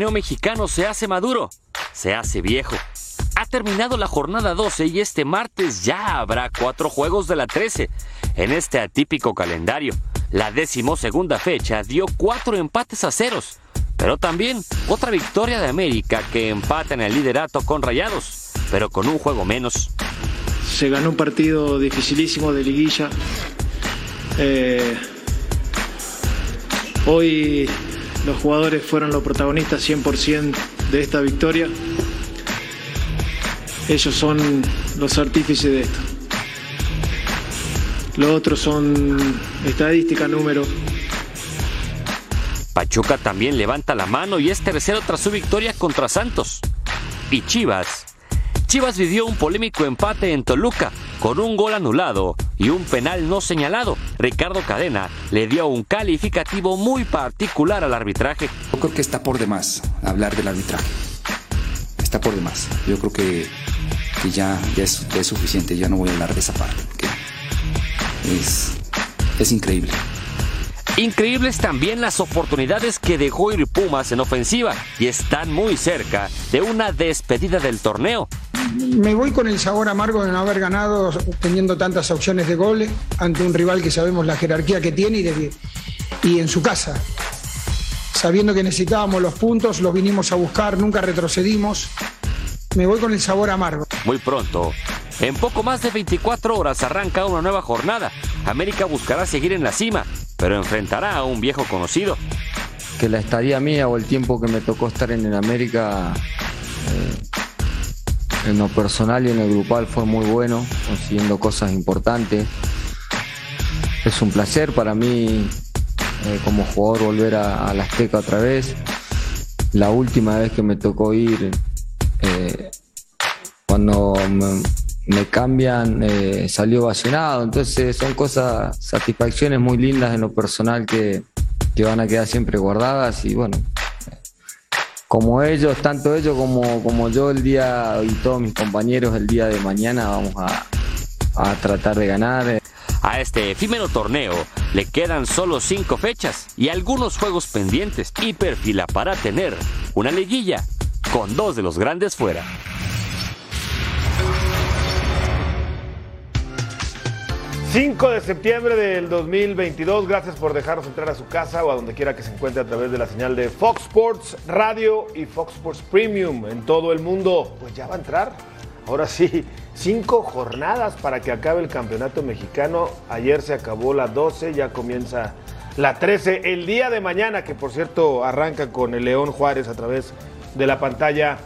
torneo mexicano se hace maduro, se hace viejo. Ha terminado la jornada 12 y este martes ya habrá cuatro juegos de la 13 en este atípico calendario. La decimosegunda fecha dio cuatro empates a ceros, pero también otra victoria de América que empata en el liderato con Rayados, pero con un juego menos. Se ganó un partido dificilísimo de liguilla. Eh, hoy los jugadores fueron los protagonistas 100% de esta victoria. Ellos son los artífices de esto. Los otros son estadística, número. Pachuca también levanta la mano y es tercero tras su victoria contra Santos. Y Chivas. Chivas vivió un polémico empate en Toluca con un gol anulado y un penal no señalado. Ricardo Cadena le dio un calificativo muy particular al arbitraje. Yo creo que está por demás hablar del arbitraje. Está por demás. Yo creo que, ya, es, suficiente. Ya no voy a hablar de esa parte. Es, es increíble. Increíbles también las oportunidades que dejó ir Pumas en ofensiva y están muy cerca de una despedida del torneo. Me voy con el sabor amargo de no haber ganado teniendo tantas opciones de goles ante un rival que sabemos la jerarquía que tiene y, y en su casa. Sabiendo que necesitábamos los puntos, los vinimos a buscar, nunca retrocedimos. Me voy con el sabor amargo. Muy pronto, en poco más de 24 horas arranca una nueva jornada. América buscará seguir en la cima, pero enfrentará a un viejo conocido. Que la estadía mía o el tiempo que me tocó estar en el América, eh, en lo personal y en el grupal, fue muy bueno, consiguiendo cosas importantes. Es un placer para mí eh, como jugador volver a, la Azteca otra vez. La última vez que me tocó ir, eh, cuando me, cambian, eh, salió vacionado. Entonces son cosas, satisfacciones muy lindas en lo personal que, van a quedar siempre guardadas y bueno, como ellos, tanto ellos como, como yo el día y todos mis compañeros el día de mañana vamos a, a tratar de ganar. A este efímero torneo le quedan solo cinco fechas y algunos juegos pendientes y perfila para tener una liguilla con dos de los grandes fuera. 5 de septiembre del 2022. Gracias por dejarnos entrar a su casa o a donde quiera que se encuentre a través de la señal de Fox Sports Radio y Fox Sports Premium en todo el mundo. Pues ya va a entrar. Ahora sí, cinco jornadas para que acabe el campeonato mexicano. Ayer se acabó la 12, ya comienza la 13. El día de mañana, que por cierto arranca con el León Juárez a través de la pantalla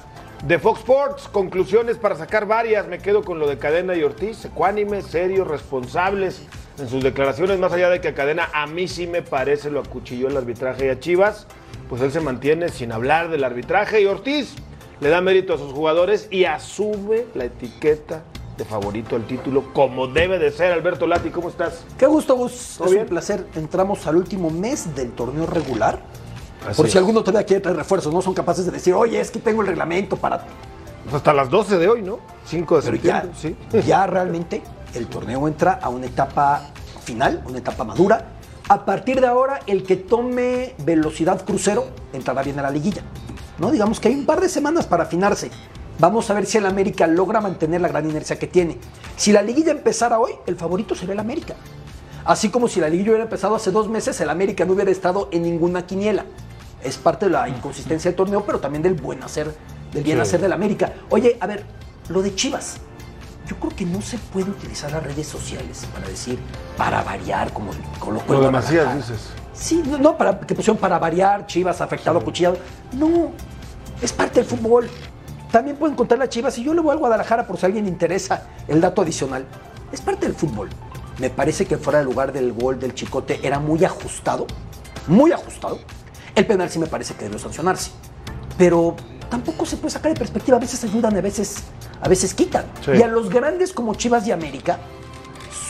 de Fox Sports, conclusiones para sacar varias. Me quedo con lo de Cadena y Ortiz, ecuánimes, serios, responsables en sus declaraciones, más allá de que Cadena a mí sí me parece lo acuchilló el arbitraje y a Chivas, pues él se mantiene sin hablar del arbitraje y Ortiz le da mérito a sus jugadores y asume la etiqueta de favorito al título como debe de ser. Alberto Lati, ¿cómo estás? Qué gusto, Gus. Es un placer. Entramos al último mes del torneo regular por si alguno todavía quiere traer refuerzos, no son capaces de decir, oye, es que tengo el reglamento para. Pues hasta las 12 de hoy, ¿no? 5 de septiembre. Ya, sí. ya realmente el torneo entra a una etapa final, una etapa madura. A partir de ahora, el que tome velocidad crucero entrará bien a la liguilla. ¿no? Digamos que hay un par de semanas para afinarse. Vamos a ver si el América logra mantener la gran inercia que tiene. Si la liguilla empezara hoy, el favorito sería el América. Así como si la liguilla hubiera empezado hace dos meses, el América no hubiera estado en ninguna quiniela es parte de la inconsistencia del torneo, pero también del buen hacer, del bien hacer del América. Oye, a ver, lo de Chivas. Yo creo que no se puede utilizar las redes sociales para decir, para variar, como colocó Lo de dices. Sí, no, para que pusieron para variar, Chivas afectado, cuchillado. No, es parte del fútbol. También pueden contar las Chivas, y yo le voy a Guadalajara por si a alguien interesa el dato adicional. Es parte del fútbol. Me parece que fuera del lugar del gol del Chicote era muy ajustado, muy ajustado el penal sí me parece que debió sancionarse. Pero tampoco se puede sacar de perspectiva. A veces ayudan, a veces, a veces quitan. Y a los grandes como Chivas y América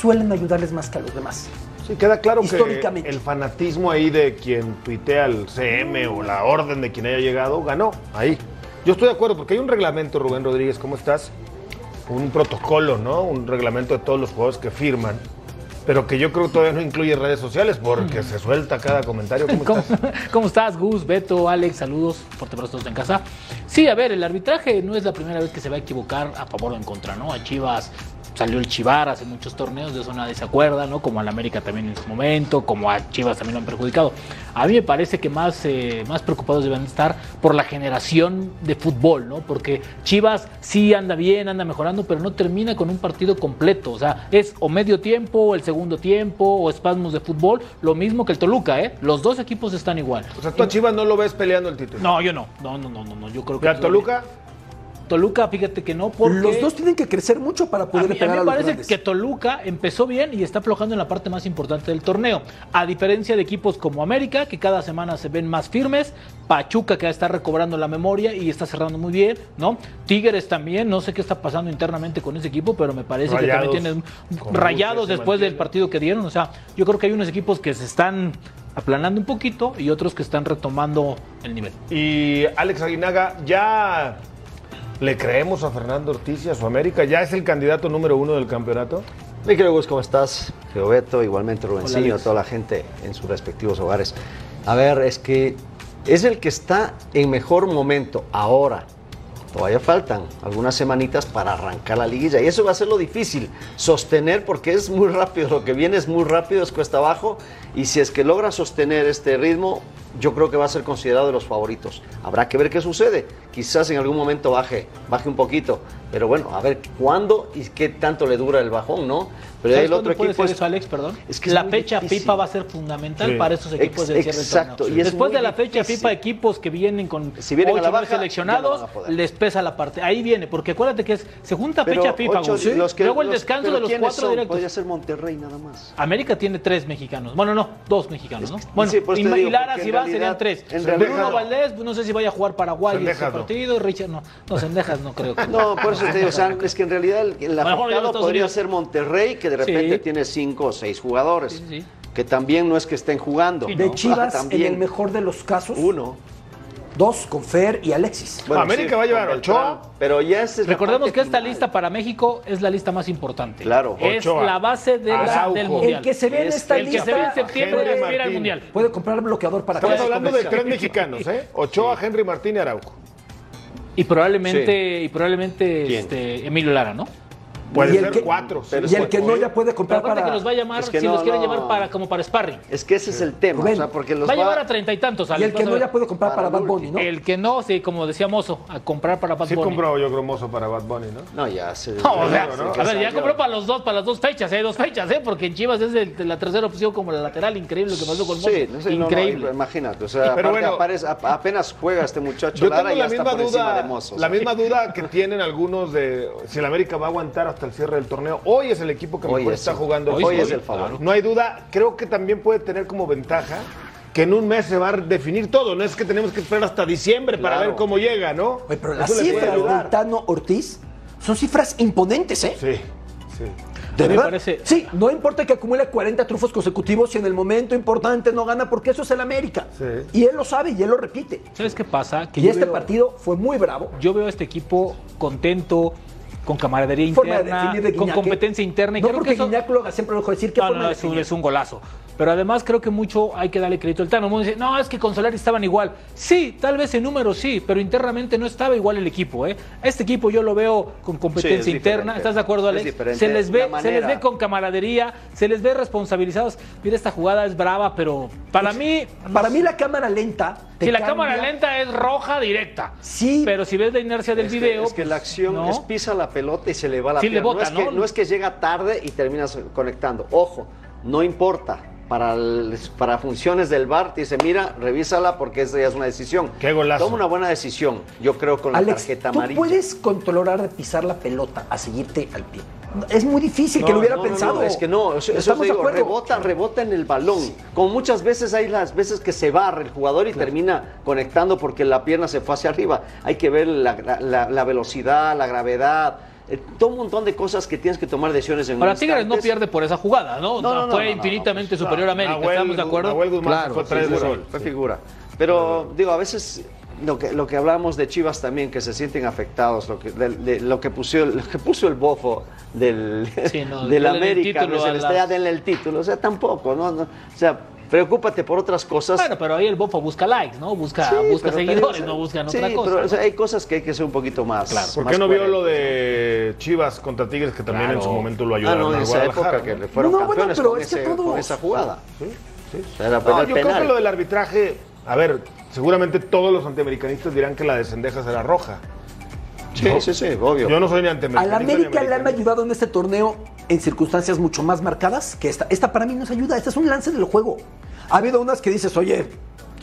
suelen ayudarles más que a los demás. Sí, queda claro que el fanatismo ahí de quien tuitea el CM o la orden de quien haya llegado ganó ahí. Yo estoy de acuerdo porque hay un reglamento, Rubén Rodríguez, ¿cómo estás? Un protocolo, ¿no? Un reglamento de todos los jugadores que firman pero que yo creo que todavía no incluye redes sociales porque se suelta cada comentario. ¿Cómo ¿Cómo, estás? cómo estás, Gus, Beto, Alex? Saludos, fuerte abrazo todos en casa. Sí, a ver, el arbitraje no es la primera vez que se va a equivocar a favor o en contra, ¿no? A Chivas salió el Chivar hace muchos torneos, de eso nadie se acuerda, ¿no? Como al América también en su momento, como a Chivas también lo han perjudicado. A mí me parece que más, eh, más preocupados deben estar por la generación de fútbol, ¿no? Porque Chivas sí anda bien, anda mejorando, pero no termina con un partido completo. O sea, es o medio tiempo, o el segundo tiempo, o espasmos de fútbol, lo mismo que el Toluca, ¿eh? Los dos equipos están igual. O sea, tú a Chivas no lo ves peleando el título. No, yo no. No, no, no, no, no. Yo creo que. ¿Y a Toluca? Toluca, fíjate que no, porque. Los dos tienen que crecer mucho para A poder mí, a pegar mí a, me los parece grandes. que Toluca empezó bien y está aflojando en la parte más importante del torneo. A diferencia de equipos como América, que cada semana se ven más firmes, Pachuca, que está recobrando la memoria y está cerrando muy bien, ¿no? Tigres también, no sé qué está pasando internamente con ese equipo, pero me parece Rayados, que también tienen rayados después del partido que dieron. O sea, yo creo que hay unos equipos que se están aplanando un poquito y otros que están retomando el nivel. Y Alex Aguinaga, ¿ya le creemos a Fernando Ortiz y a su América? ¿Ya es el candidato número uno del campeonato? Mi querido Gus, ¿cómo estás? Geobeto, igualmente Alex. toda la gente en sus respectivos hogares. A ver, es que es el que está en mejor momento ahora. Todavía faltan algunas semanitas para arrancar la liguilla y eso va a ser lo difícil, sostener porque es muy rápido, lo que viene es muy rápido, es cuesta abajo y si es que logra sostener este ritmo, yo creo que va a ser considerado de los favoritos. Habrá que ver qué sucede, quizás en algún momento baje, baje un poquito, pero bueno, a ver cuándo y qué tanto le dura el bajón, ¿no? Pero ¿Sabes el otro puede equipo ser es- eso, Alex? Perdón. es que la fecha difícil. FIFA va a ser fundamental Sí. para esos equipos Ex- del cierre del exacto, torneo. y es Después de la fecha difícil. FIFA, equipos que vienen con Si vienen a la ocho, baja, seleccionados, no les pesa la parte. Ahí viene, porque acuérdate que es, se junta Pero fecha FIFA, ocho- los que- luego el los- descanso de los ¿quiénes cuatro son? directos. Podría ser Monterrey nada más. América tiene tres mexicanos. Bueno, no, dos mexicanos, ¿no? Bueno, sí, y, digo, Lara si en va realidad- serían tres. en Bruno realidad- Valdés, pues, no sé si vaya a jugar Paraguay ese Sendejas no. partido. Richard, no. No, Sendejas no creo que. No, por eso te digo, o sea, es que en realidad el, el afectado podría Unidos. ser Monterrey, que de repente Sí. tiene cinco o seis jugadores, Sí, sí. que también no es que estén jugando. De no. Chivas, en También. el mejor de los casos, Uno. Dos con Fer y Alexis. América va a llevar Ochoa. Beltrán, Pero ya es Recordemos que esta final. lista para México es la lista más importante. Claro. Es Ochoa. la base de la- Araujo. del El mundial. El que se ve en Es esta El que lista se ve en septiembre aspira al mundial. puede comprar bloqueador para Estamos hablando de tres mexicanos, ¿eh? Ochoa, Henry Martín y Araujo. Y probablemente, y probablemente este, Emilio Lara, ¿no? Puede Y el ser que- cuatro. pero Y el que no ya puede Pero comprar aparte para... que los va a llamar, Es que si no, los quiere no. llevar para, como para sparring. Es que ese es el tema, Rubén, o sea, porque los Va a va, llevar a treinta y tantos. Y el que no ya puede comprar para, Para Bad el Bunny, ¿no? El que no, sí, como decía Mozo, a comprar para Bad Sí Bunny. compró yo creo mozo para Bad Bunny, ¿no? No, ya se... No, o sea, Claro, ¿no? a ver, ya compró para los dos, para las dos fechas, ¿eh? Dos fechas, ¿eh? Porque en Chivas es de la tercera opción como la lateral, increíble lo que pasó con Mozo. Sí, no sé, no, no, increíble. imagínate, o sea, Pero aparte bueno. apenas juega este muchacho Yo Lara tengo y la ya está misma por encima duda, de Mozo. o la misma duda que tienen algunos de si el América va a aguantar hasta el cierre del torneo. Hoy es el equipo que Hoy mejor es está jugando. hoy el es el favorito. No hay duda. Creo que también puede tener como ventaja que en un mes se va a definir todo. No es que tenemos que esperar hasta diciembre para ver cómo llega, ¿no? Oye, pero las cifras del Tano Ortiz son cifras imponentes, ¿eh? Sí, sí. De verdad. parece- Sí, no importa que acumule 40 trufos consecutivos si en el momento importante no gana, porque eso es el América. Sí. Y él lo sabe y él lo repite. ¿Sabes qué pasa? Que Y este veo- partido fue muy bravo. yo veo a este equipo contento, con camaradería Forma de interna, definir de con Guiñac, ¿eh? competencia interna. Y no creo porque que eso- Guiñac lo haga, siempre lo dejo decir que No, no, no, un, es un golazo. Pero además creo que mucho hay que darle crédito al Tano. Uno dice, no, es que con Solari estaban igual. Sí, tal vez en números sí, pero internamente no estaba igual el equipo. ¿eh? Este equipo yo lo veo con competencia Sí, es interna. ¿Estás de acuerdo, Es Alex? diferente. Se les, ve, se les ve con camaradería, se les ve responsabilizados. Mira, esta jugada es brava, pero para mí... Para mí la cámara lenta. Si la cambia. cámara lenta es roja directa. Sí. Pero si ves la inercia del Es que- video. es que la pues, acción ¿no? es pisa la pelota y se le va la Sí, le pierna. bota, no, es que, ¿no? no es que llega tarde y terminas conectando. Ojo, no importa. Para, el- para funciones del VAR, te dice, mira, revísala porque esa ya es una decisión. Qué golazo. Toma una buena decisión, yo creo, con la Alex, tarjeta tú amarilla. puedes controlar de pisar la pelota a seguirte al pie. Es muy difícil que lo hubiera No, pensado. no, es que no, eso, eso Estamos te de digo, acuerdo. rebota, rebota en el balón. Como muchas veces hay las veces que se barre el jugador y termina conectando porque la pierna se fue hacia arriba. Hay que ver la, la- la velocidad, la gravedad, eh, todo un montón de cosas que tienes que tomar decisiones en Ahora Tigres no pierde por esa jugada, ¿no? No, no, no, fue no, no, infinitamente pues, superior a América, Nahuel- ¿estamos de acuerdo? Nahuel Guzmán Claro, fue tres figura, gol. fue figura. Pero digo, a veces lo que, lo que hablamos de Chivas también, que se sienten afectados, lo que, de, de- lo que, puso, lo que puso el bofo del, Sí, no, del denle el América, título que se a le está las- ya denle el título, o sea, tampoco, ¿no? No, O sea, preocúpate por otras cosas. Bueno, pero ahí el Bofo busca likes, ¿no? Busca, Sí, busca pero- seguidores, pero, no buscan sí, otra cosa. pero o sea, ¿no? hay cosas que hay que ser un poquito más. Claro. ¿Por más qué no vio lo de Chivas contra Tigres que también en su momento lo Ah, ayudaron no, en al esa época que ¿no? le fueron No, bueno, campeones pero con, es que todos- con esa jugada. Sí, sí. Era No, yo creo que lo del arbitraje, a ver, seguramente todos los antiamericanistas dirán que la de Cendejas era roja. Sí, sí, sí, obvio. Yo no soy ni antiamericanista. ni América le han ayudado en este torneo en circunstancias mucho más marcadas que esta. Esta para mí no es ayuda, este es un lance del juego. Ha habido unas que dices, oye,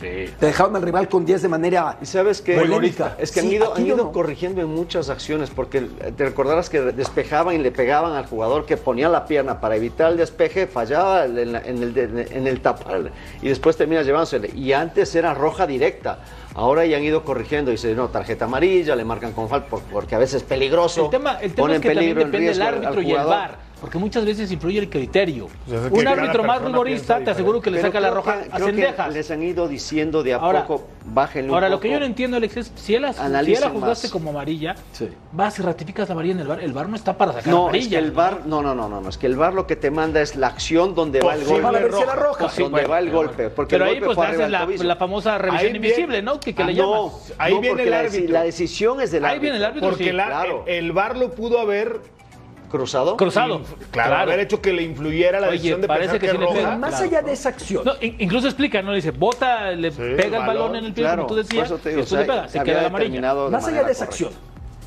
te dejaron al rival con 10 de manera Y sabes que polémica. es que han ido, han ido no. corrigiendo en muchas acciones, porque te recordarás que despejaban y le pegaban al jugador que ponía la pierna para evitar el despeje, fallaba en, la- en el, en el tapar y después termina llevándosele. Y antes era roja directa. Ahora ya han ido corrigiendo, dice, no, tarjeta amarilla, le marcan con falta por- porque a veces es peligroso. El tema, el tema es que también peligro el depende del árbitro y el. VAR, porque muchas veces influye el criterio. Pues Un árbitro más rigorista, te aseguro que le saca la roja que- a Cendejas. les han ido diciendo de a Ahora- poco, bájenle un Ahora, lo que yo no entiendo, Alex, es si él, si él Analicen la juzgaste más. como amarilla, Sí. vas y ratificas la amarilla en el VAR. El VAR no está para sacar No, amarilla. es que el VAR, no, no, no, no, no, es que el VAR lo que te manda es la acción donde va el Posible golpe. Si era roja. Pues sí, donde bueno, va el pero golpe, porque Pero el ahí pues haces la, la famosa revisión Ahí invisible, ¿no? Que, que Ah, le no, llamas. Ahí viene el la, árbitro. la decisión es del Ahí árbitro. viene el árbitro. Porque sí, la- el VAR lo pudo haber ¿Cruzado? Cruzado. Claro, haber hecho que le influyera la Oye, decisión de parece pensar que que, le roja. Más Claro. allá de esa acción. No, incluso explica, ¿no? Dice, bota, le pega el balón, balón, en el pie, Claro, como tú decías, eso te y digo, después o sea, le pega, se queda la amarilla. determinado de Más allá de esa correcta. acción.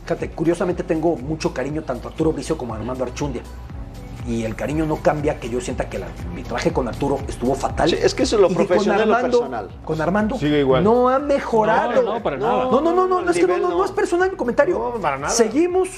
Fíjate, curiosamente tengo mucho cariño tanto a Arturo Bricio como a Armando Archundia. Y el cariño no cambia que yo sienta que el arbitraje con Arturo estuvo fatal. Sí, es que eso es lo Y con profesional lo Armando- personal. Con Armando Sigue igual. no ha mejorado. No, no, no, para nada. No, no, no, no, El no, es que no, no, no. no es personal mi comentario. No, para nada. Seguimos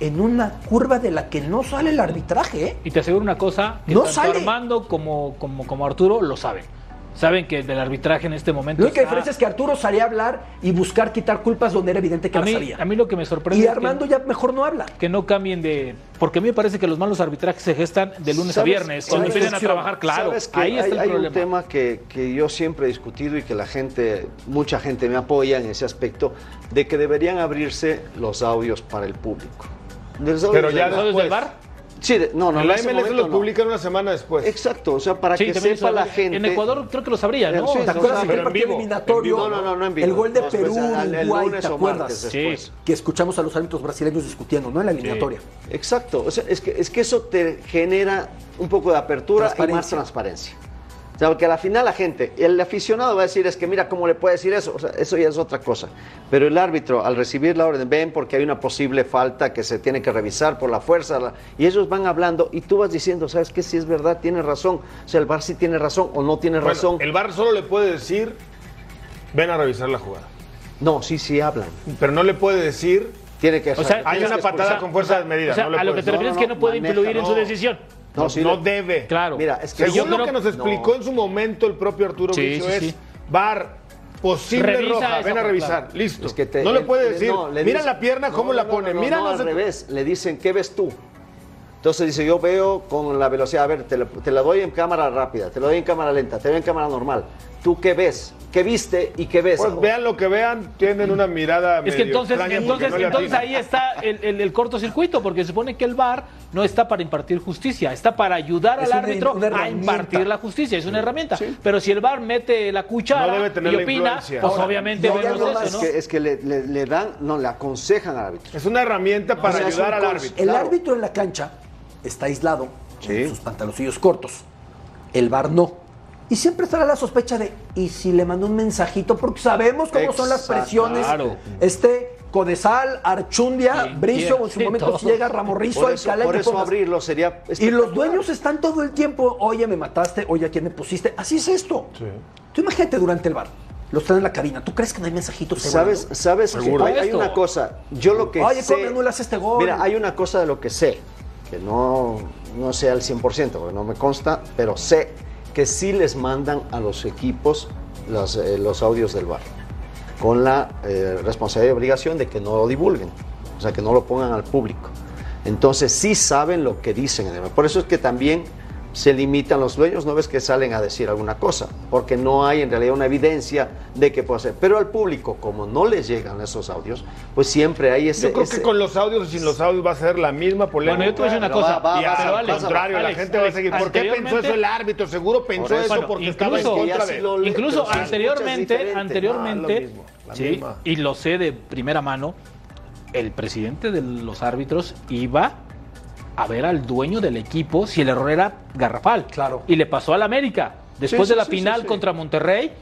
en una curva de la que no sale el arbitraje, ¿eh? Y te aseguro una cosa, que No tanto sale. Armando como, como, como Arturo lo saben. Saben que el arbitraje en este momento La única está- diferencia es que Arturo salía a hablar y buscar quitar culpas donde era evidente que a las mí, había. a mí lo que me sorprende y es que- Armando ya mejor no habla. que no cambien de... Porque a mí me parece que los malos arbitrajes se gestan de lunes a ¿Sabes- viernes, cuando empiezan a trabajar, claro. ¿Sabes que Ahí está hay, el hay problema. un tema que, que yo siempre he discutido y que la gente, mucha gente me apoya en ese aspecto, de que deberían abrirse los audios para el público. Los Pero ya VAR. ¿Sabes después. del bar? Sí, no, no, En la MLS momento lo no. publican una semana después. Exacto, o sea, para Sí, que sepa la gente. En Ecuador creo que lo sabría, ¿no? Sí, ¿Te acuerdas aquel partido vivo, eliminatorio? No, no, no, no en vivo. El gol de Perú, Uruguay, lunes ¿te o acuerdas? martes después. Sí. Que escuchamos a los árbitros brasileños discutiendo, ¿no? En la eliminatoria. Exacto, o sea, es, que, es que eso te genera un poco de apertura y más Transparencia. O sea, porque a la final la gente, el aficionado va a decir, es que mira, ¿cómo le puede decir eso? O sea, eso ya es otra cosa. Pero el árbitro, al recibir la orden, ven porque hay una posible falta que se tiene que revisar por la fuerza, la- y ellos van hablando y tú vas diciendo, ¿sabes qué? Si es verdad, tiene razón. O sea, el VAR sí tiene razón o no tiene Bueno, razón. el VAR solo le puede decir, ven a revisar la jugada. No, sí, sí hablan. Pero no le puede decir, Tiene que O sea, hay una que patada con fuerza desmedida. O sea, no le a lo que te refieres no, es que no, puede maneja, influir en su decisión. No, No, sí no debe. Claro. Mira, es que Según yo lo creo- que nos explicó no. en su momento el propio Arturo Sí, Bricio sí, es, sí. VAR, posible Revisa roja, esa ven a revisar, listo. Es que te- no le puede decir, no, le mira dice- la pierna, no, cómo no, la pone, no, mira no, no al revés, le dicen, ¿qué ves tú? Entonces dice, yo veo con la velocidad, a ver, te la, te la doy en cámara rápida, te la doy en cámara lenta, te la doy en cámara normal. ¿Tú qué ves? ¿Qué viste y qué ves? Pues vean lo que vean, tienen una mirada Es que entonces, entonces, no entonces ahí está el, el- el cortocircuito, porque se supone que el VAR no está para impartir justicia, está para ayudar Es al una- árbitro una a impartir la justicia, es una herramienta. Pero si el VAR mete la No cuchara debe tener y opina, pues Ahora, obviamente vemos no eso, más ¿no? Es que, es que le, le- le dan, no, le aconsejan al árbitro. Es una herramienta para O sea, es ayudar al árbitro. El Claro. árbitro en la cancha está aislado Sí. con sus pantaloncillos cortos. El VAR no. Y siempre estará la sospecha de, ¿y si le mandó un mensajito? Porque sabemos cómo son las presiones. Claro. Este, Codesal, Archundia, Sí, sí, en su sí, momento todos. si llega Ramorrizo, Por eso, Alcalá, por eso abrirlo sería... Y los dueños están todo el tiempo, oye, me mataste, oye, ¿a quién me pusiste? Así es esto. Tú imagínate durante el bar. Los traen en la cabina. ¿Tú crees que no hay mensajitos? ¿Sabes, sabes que Seguro. hay, una cosa, yo lo que Oye, sé... ¿cómo anulas este gol? Mira, hay una cosa de lo que sé, que no, no sé al 100%, porque no me consta, pero sé que sí les mandan a los equipos los, eh, los audios del bar, con la eh, responsabilidad y obligación de que no lo divulguen, o sea, que no lo pongan al público. Entonces sí saben lo que dicen. Por eso es que también se limitan los dueños, no ves que salen a decir alguna cosa, porque no hay en realidad una evidencia de que pueda ser. Pero al público, como no les llegan esos audios, pues siempre hay ese... Yo creo ese- que con los audios y sin los audios va a ser la misma polémica. Bueno, yo te voy a decir una cosa. va- va- y va- al Alex, contrario, la Alex, gente va a seguir. ¿Por qué pensó anteriormente- eso el árbitro? Seguro pensó Por eso. eso Bueno, porque incluso- estaba en contra de... lo Incluso pero anteriormente, anteriormente, Ah, lo mismo, la sí, misma. y lo sé de primera mano, el presidente de los árbitros iba a ver al dueño del equipo si el error era garrafal. Claro. Y le pasó al América. Después Sí, de la sí, final sí. contra Monterrey,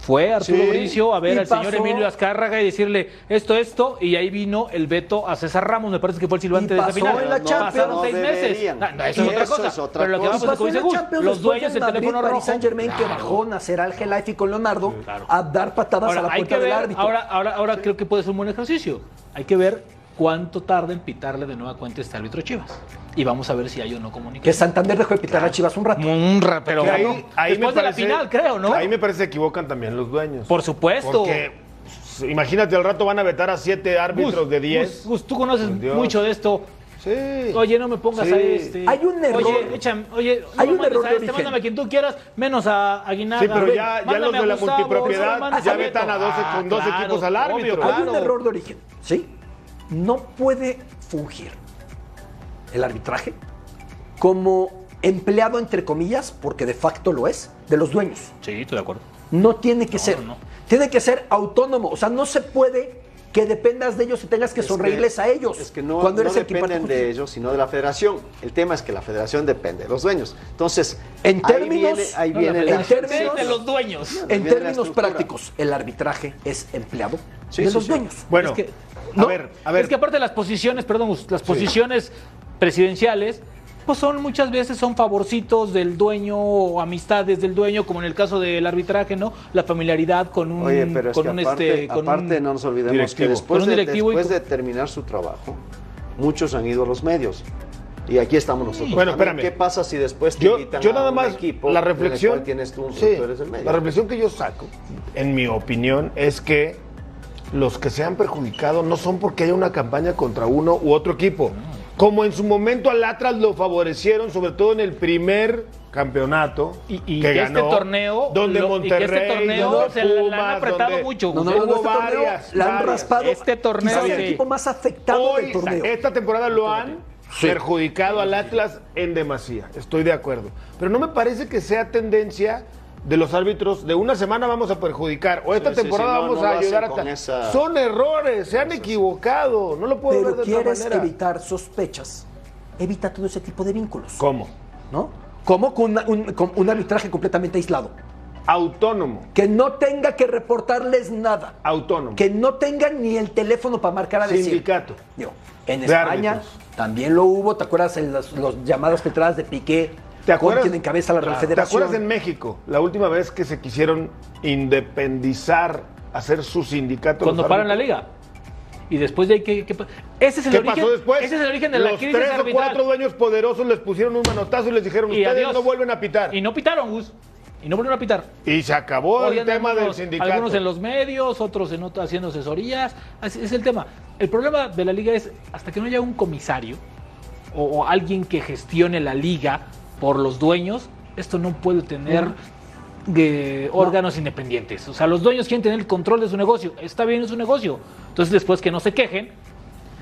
fue Arturo Sí. Bricio a ver Y al señor Emilio Azcárraga y decirle esto, esto, y ahí vino el veto a César Ramos, me parece que fue el silbante Y de esa final. en la Champions. Pasaron No seis deberían. meses. No, no, eso Y es otra eso cosa. es otra Pero lo que vamos a la decir, Champions los dueños del teléfono Madrid, rojo. Saint Germain que bajó Nasser Al Khelaifi y con Leonardo Claro. a dar patadas a Ahora, la hay puerta que del ver, árbitro. ahora, ahora, ahora creo que puede ser un buen ejercicio. Hay que ver cuánto tarda en pitarle de nueva cuenta este árbitro Chivas. Y vamos a ver si hay o no que comunicación. Santander dejó de pitar a Chivas un rato. Un ra- pero Que ahí, ahí después me de la parece- final, creo, ¿no? Ahí me parece que equivocan también los dueños. Por supuesto. Porque imagínate, al rato van a vetar a siete árbitros Gus, de 10. Gus, Gus, tú conoces mucho de esto. Sí. Oye, no me pongas Sí. a este. Hay un error. Oye, échame, oye, no Hay me un mandes error a este, mándame a quien tú quieras, menos a Aguinaga. Sí, pero ya, ya los de la Gustavo, no multipropiedad ya vetan a 12 Ah, con dos claro, equipos al obvio, árbitro. Hay claro. un error de origen, ¿sí? No puede fungir el arbitraje como empleado, entre comillas, porque de facto lo es, de los dueños. Sí, estoy de acuerdo. No tiene que No, ser. no. Tiene que ser autónomo. O sea, no se puede que dependas de ellos y tengas que Es sonreírles a ellos. Es que no, cuando no eres el que imparte dependen de ellos, sino de la federación. El tema es que la federación depende de los dueños. Entonces, En ahí términos- viene, ahí No, viene la- en términos- de los dueños. En términos prácticos, el arbitraje es empleado Sí, de sí, los sí. dueños. Bueno, Es que- a ver, a ver. Es que aparte las posiciones, perdón, las posiciones presidenciales, pues son muchas veces son favorcitos del dueño o amistades del dueño, como en el caso del arbitraje, ¿no? La familiaridad con un, Oye, pero es con que un, aparte, este, con aparte un- no nos olvidemos directivo. que después, de, directivo y después con- de terminar su trabajo, muchos han ido a los medios. Y aquí estamos nosotros. Bueno, espérame. ¿Qué pasa si después te Yo, invitan yo a nada un más, equipo la en el reflexión, cual tienes tú, sí, tú eres el medio? la reflexión que yo saco, en mi opinión, es que los que se han perjudicado no son porque haya una campaña contra uno u otro equipo. Como en su momento al Atlas lo favorecieron, sobre todo en el primer campeonato Y, y que, que, ganó, este torneo, donde lo- y Monterrey, que este torneo donde se le han apretado donde- mucho. No, no, Gus, no, no, Hubo este torneo varias, la han raspado. Este torneo, el equipo más afectado Hoy, del torneo. esta temporada lo han perjudicado al Atlas en demasía. Estoy de acuerdo. Pero no me parece que sea tendencia de los árbitros de una semana vamos a perjudicar o esta Sí, temporada sí, no, vamos no a ayudar a esa- Son errores, se han equivocado. No lo puedo Pero ver de otra quieres manera. evitar sospechas. Evita todo ese tipo de vínculos. ¿Cómo? ¿No? Como con, una- un, con un arbitraje completamente aislado. Autónomo. Que no tenga que reportarles nada. Autónomo. Que no tenga ni el teléfono para marcar a decir. Sindicato. Digo, en De España árbitros. también lo hubo. ¿Te acuerdas en las los llamadas filtradas de Piqué? ¿Te acuerdas? quien encabeza la Real ¿Te Federación? acuerdas en México? La última vez que se quisieron independizar, hacer su sindicato. cuando paran la liga. Y después de ahí, ¿qué, qué ese es el ¿Qué origen, pasó después? Ese es el origen de la Los crisis tres o cuatro dueños poderosos les pusieron un manotazo y les dijeron, Y ustedes adiós. no vuelven a pitar. Y no pitaron, Gus. Y no volvieron a pitar. Y se acabó Hoy el tema del sindicato. Algunos en los medios, otros en haciendo asesorías. Así es el tema. El problema de la liga es hasta que no haya un comisario o, o alguien que gestione la liga por los dueños, esto no puede tener eh, órganos independientes. O sea, los dueños quieren tener el control de su negocio. Está bien, es su negocio. Entonces, después que no se quejen,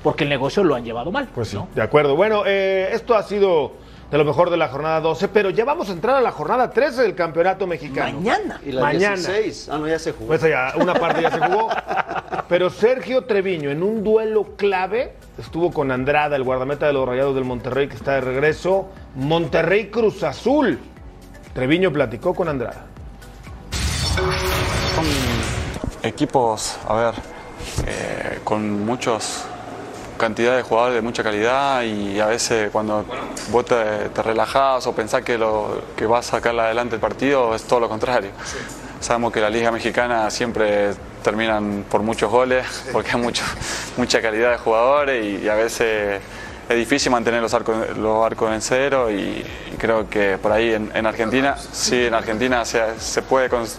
porque el negocio lo han llevado mal. Pues sí, ¿no? de acuerdo. Bueno, eh, esto ha sido de lo mejor de la jornada 12, pero ya vamos a entrar a la jornada 13 del Campeonato Mexicano. Mañana. Y la Mañana. 16. Ah, no, ya se jugó. Pues ya, una parte ya se jugó. Pero Sergio Treviño, en un duelo clave, estuvo con Andrada, el guardameta de los Rayados del Monterrey, que está de regreso. Monterrey Cruz Azul. Treviño platicó con Andrada. Son equipos, a ver, eh, con muchos cantidad de jugadores de mucha calidad y a veces cuando vos te, te relajás o pensás que, lo, que vas a sacar adelante el partido es todo lo contrario. Sabemos que la Liga Mexicana siempre terminan por muchos goles porque hay mucho, mucha calidad de jugadores y, y a veces es difícil mantener los arcos, los arcos en cero y, creo que por ahí en, en Argentina, sí, en Argentina se, se puede cons-